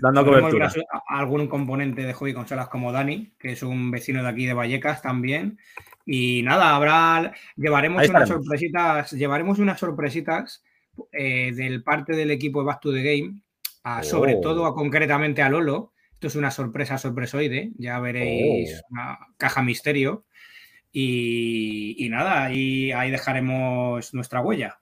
dando cobertura.
algún componente de juego y consolas como Dani, que es un vecino de aquí de Vallecas también. Y nada, habrá, llevaremos
Ahí
unas
estaremos.
sorpresitas, llevaremos unas sorpresitas eh, del parte del equipo de Back to the Game, a, sobre
Oh.
todo a, concretamente a Lolo. Esto es una sorpresa sorpresoide, ya veréis
Oh.
una caja misterio. Y, y nada, ahí, ahí dejaremos nuestra huella.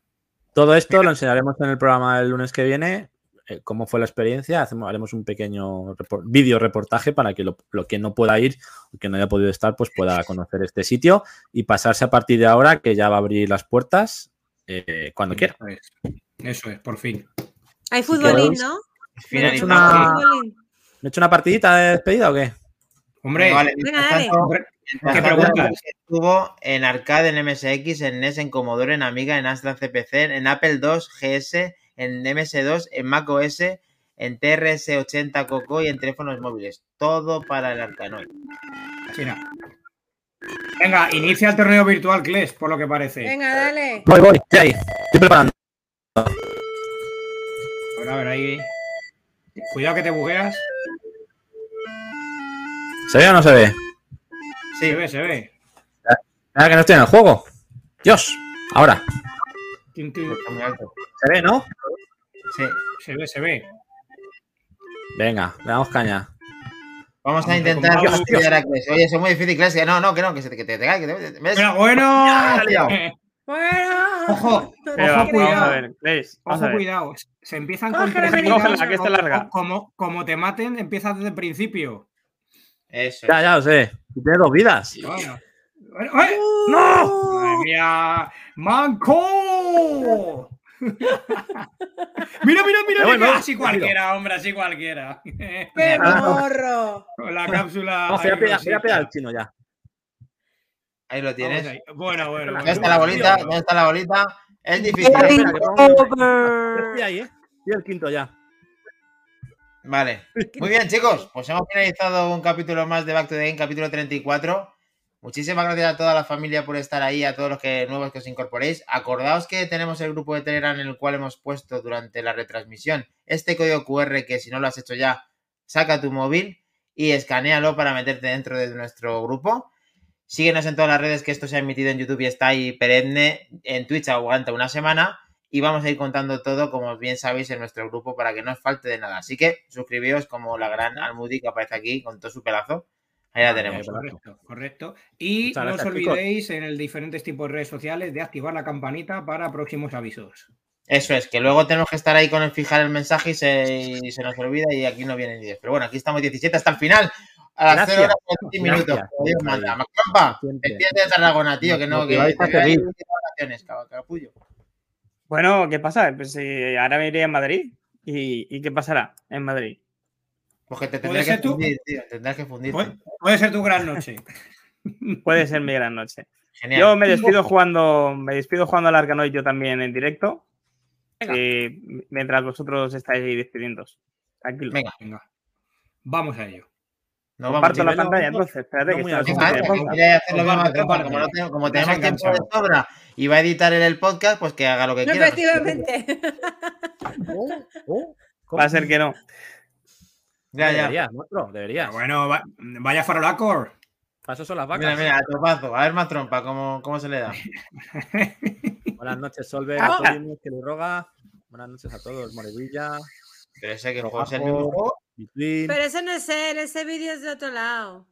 Todo esto lo enseñaremos en el programa el lunes que viene. Eh, cómo fue la experiencia. Hacemos, haremos un pequeño repor- vídeo reportaje para que lo, lo que no pueda ir o que no haya podido estar, pues pueda conocer este sitio y pasarse a partir de ahora que ya va a abrir las puertas eh, cuando quiera.
Eso es, eso es, por fin.
Hay futbolín, ¿no?
¿Me he hecho una-
Futbolín.
¿Me he hecho una partidita de despedida o qué?
Hombre,
Vale,
¿qué preguntas?
Estuvo en arcade, en MSX, en NES, en Commodore, en Amiga, en Astra CPC, en Apple II, GS, en MS2, en Mac OS, en TRS-80 Coco y en teléfonos móviles. Todo para el Arcanoid.
Nada. Venga, inicia el torneo virtual, Kles, por lo que parece.
Venga, dale.
Voy, voy, estoy ahí. Estoy preparando.
A ver, a ver, ahí. Cuidado que te bugueas.
¿Se ve o no se ve?
Se ve, se ve.
Nada que no estoy en el juego. Dios. Ahora.
Muy alto.
¿Se ve, no?
Sí.
Se ve, se ve.
Venga, le damos caña.
Vamos a intentar fastidiar a Kles. Oye, eso es muy difícil, que No, no, que no, que se te, que te, que te- ¿ves?
Pero bueno.
Bueno.
Ojo,
Pero,
ojo,
vamos a
cuidado.
ver, Grace, vamos
Ojo,
a ver.
cuidado. Se empiezan con tres
que está larga.
Como, como te maten, empiezas desde el principio.
Eso.
Ya, ya lo sé. Tiene dos vidas.
Bueno. Bueno, ¡eh! ¡No! ¡Madre mía! ¡Manco! mira, mira, mira. Así cualquiera, hombre, así cualquiera.
¡Qué morro!
Con la cápsula.
No, voy a
ahí
pegar, voy a
rosita.
pegar al chino ya.
Ahí lo tienes.
ahí. Bueno, bueno.
¿Dónde
bueno.
está la bolita? ¿Dónde está la bolita? Es difícil.
Espera, espera, que pongo- Yo Estoy ahí, ¿eh? Estoy el quinto ya.
Vale. Muy bien, chicos. Pues hemos finalizado un capítulo más de Back to the Game, capítulo 34. Muchísimas gracias a toda la familia por estar ahí, a todos los que nuevos que os incorporéis. Acordaos que tenemos el grupo de Telegram en el cual hemos puesto durante la retransmisión este código QR que si no lo has hecho ya, saca tu móvil y escanealo para meterte dentro de nuestro grupo. Síguenos en todas las redes que esto se ha emitido en YouTube y está ahí perenne. En Twitch aguanta una semana. Y vamos a ir contando todo, como bien sabéis, en nuestro grupo para que no os falte de nada. Así que suscribíos como la gran Almudi que aparece aquí con todo su pedazo. Ahí la tenemos.
Correcto, correcto. Y
Muchas
no os olvidéis en el diferentes tipos de redes sociales de activar la campanita para próximos avisos.
Eso es, que luego tenemos que estar ahí con el fijar el mensaje y se, y se nos olvida y aquí no vienen 10. Pero bueno, aquí estamos 17 hasta el final. A las
Gracias.
0 horas y 20 minutos. Dios manda.
Siempre.
despídete de Tarragona, tío, que no, que
Motiváis a
te veo ahí
seguir.
de vacaciones, cab- capullo.
Bueno, ¿qué pasa? Pues eh, ahora me iré a Madrid. ¿Y, y qué pasará en Madrid?
Pues que te
¿Puede
tendrás que
ser tú?
fundir, tío. Tendrás que fundir.
Puede, puede ser tu gran noche.
Puede ser mi gran noche.
Genial.
Yo me despido jugando, me despido jugando al Arcanoid yo también en directo. eh, mientras vosotros estáis ahí despidiéndoos. Tranquilo.
Venga,
Venga, vamos a ello.
vamos.
Comparto la
chicos.
pantalla entonces. Espérate
no
que
muy
estoy
alto.
Venga,
haciendo
anda,
pausa.
que quiere hacer lo mismo
Comparte,
Macrompa,
comparte.
como, no tenemos, como tenemos tiempo de sobra y va a editar él el podcast, pues que haga lo que quiera.
Efectivamente.
Va a ser que no.
Ya, ya.
Deberías, monstruo, deberías.
Bueno, va- vaya farolacor.
Para eso son las vacas.
Mira, mira, a topazo. A ver más trompa, ¿cómo, cómo se le da?
Buenas noches, Solver,
Ah.
Que le roga. Buenas noches a todos, Morevilla.
Pero ese que es el mismo juego.
Pero ese no es él, ese vídeo es de otro lado.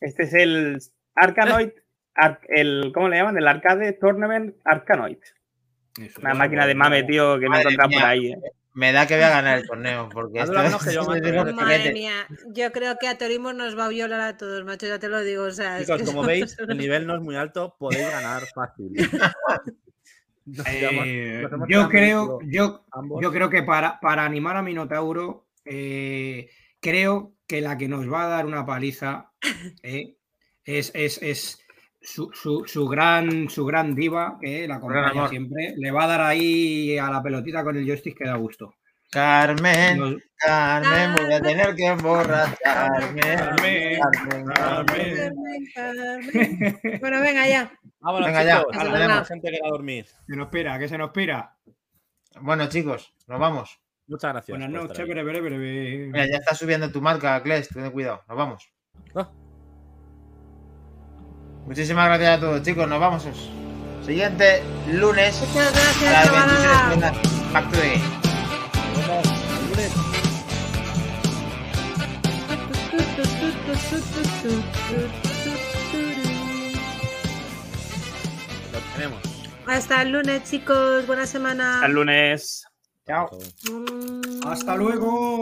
Este es el Arkanoid, Ar- el, ¿cómo le llaman? El Arcade Tournament Arkanoid.
Eso
Una máquina de mame, tío, que me he encontrado por ahí. eh.
Me da que voy a ganar el torneo, porque esto
menos que yo,
es
Madre mía, yo creo que a Torimos nos va a violar a todos, macho, ya te lo digo. O sea, es
Chicos,
que
como veis,
unos-
el nivel no es muy alto, podéis ganar fácil.
Eh, yo creo, yo,
ambos.
yo creo que para, para animar a Minotauro, eh, creo que la que nos va a dar una paliza eh, es, es, es su, su- su gran, su gran diva, que la acompaña siempre. Le va a dar ahí a la pelotita con el joystick que da gusto.
Carmen,
Nos-
Carmen, voy a tener que emborracharme.
Carmen,
Carmen, Carmen.
Carmen. Bueno, venga ya.
Vámonos,
Venga, ya,
chicos.
venga.
gente que va a dormir.
Se nos espera, que se nos espera.
Bueno, chicos, nos vamos.
Muchas gracias.
Buenas noches, breve, breve.
Mira, ya está subiendo tu marca, Kles, ten cuidado, nos vamos.
Ah.
Muchísimas gracias a todos, chicos, nos vamos. Siguiente lunes
Muchas
a
gracias,
las
camarada.
23 horas, Back to the Game.
Nos vemos el lunes. Lo tenemos.
Hasta el lunes, chicos. Buena semana.
Hasta el lunes.
Chao.
Mm.
Hasta luego.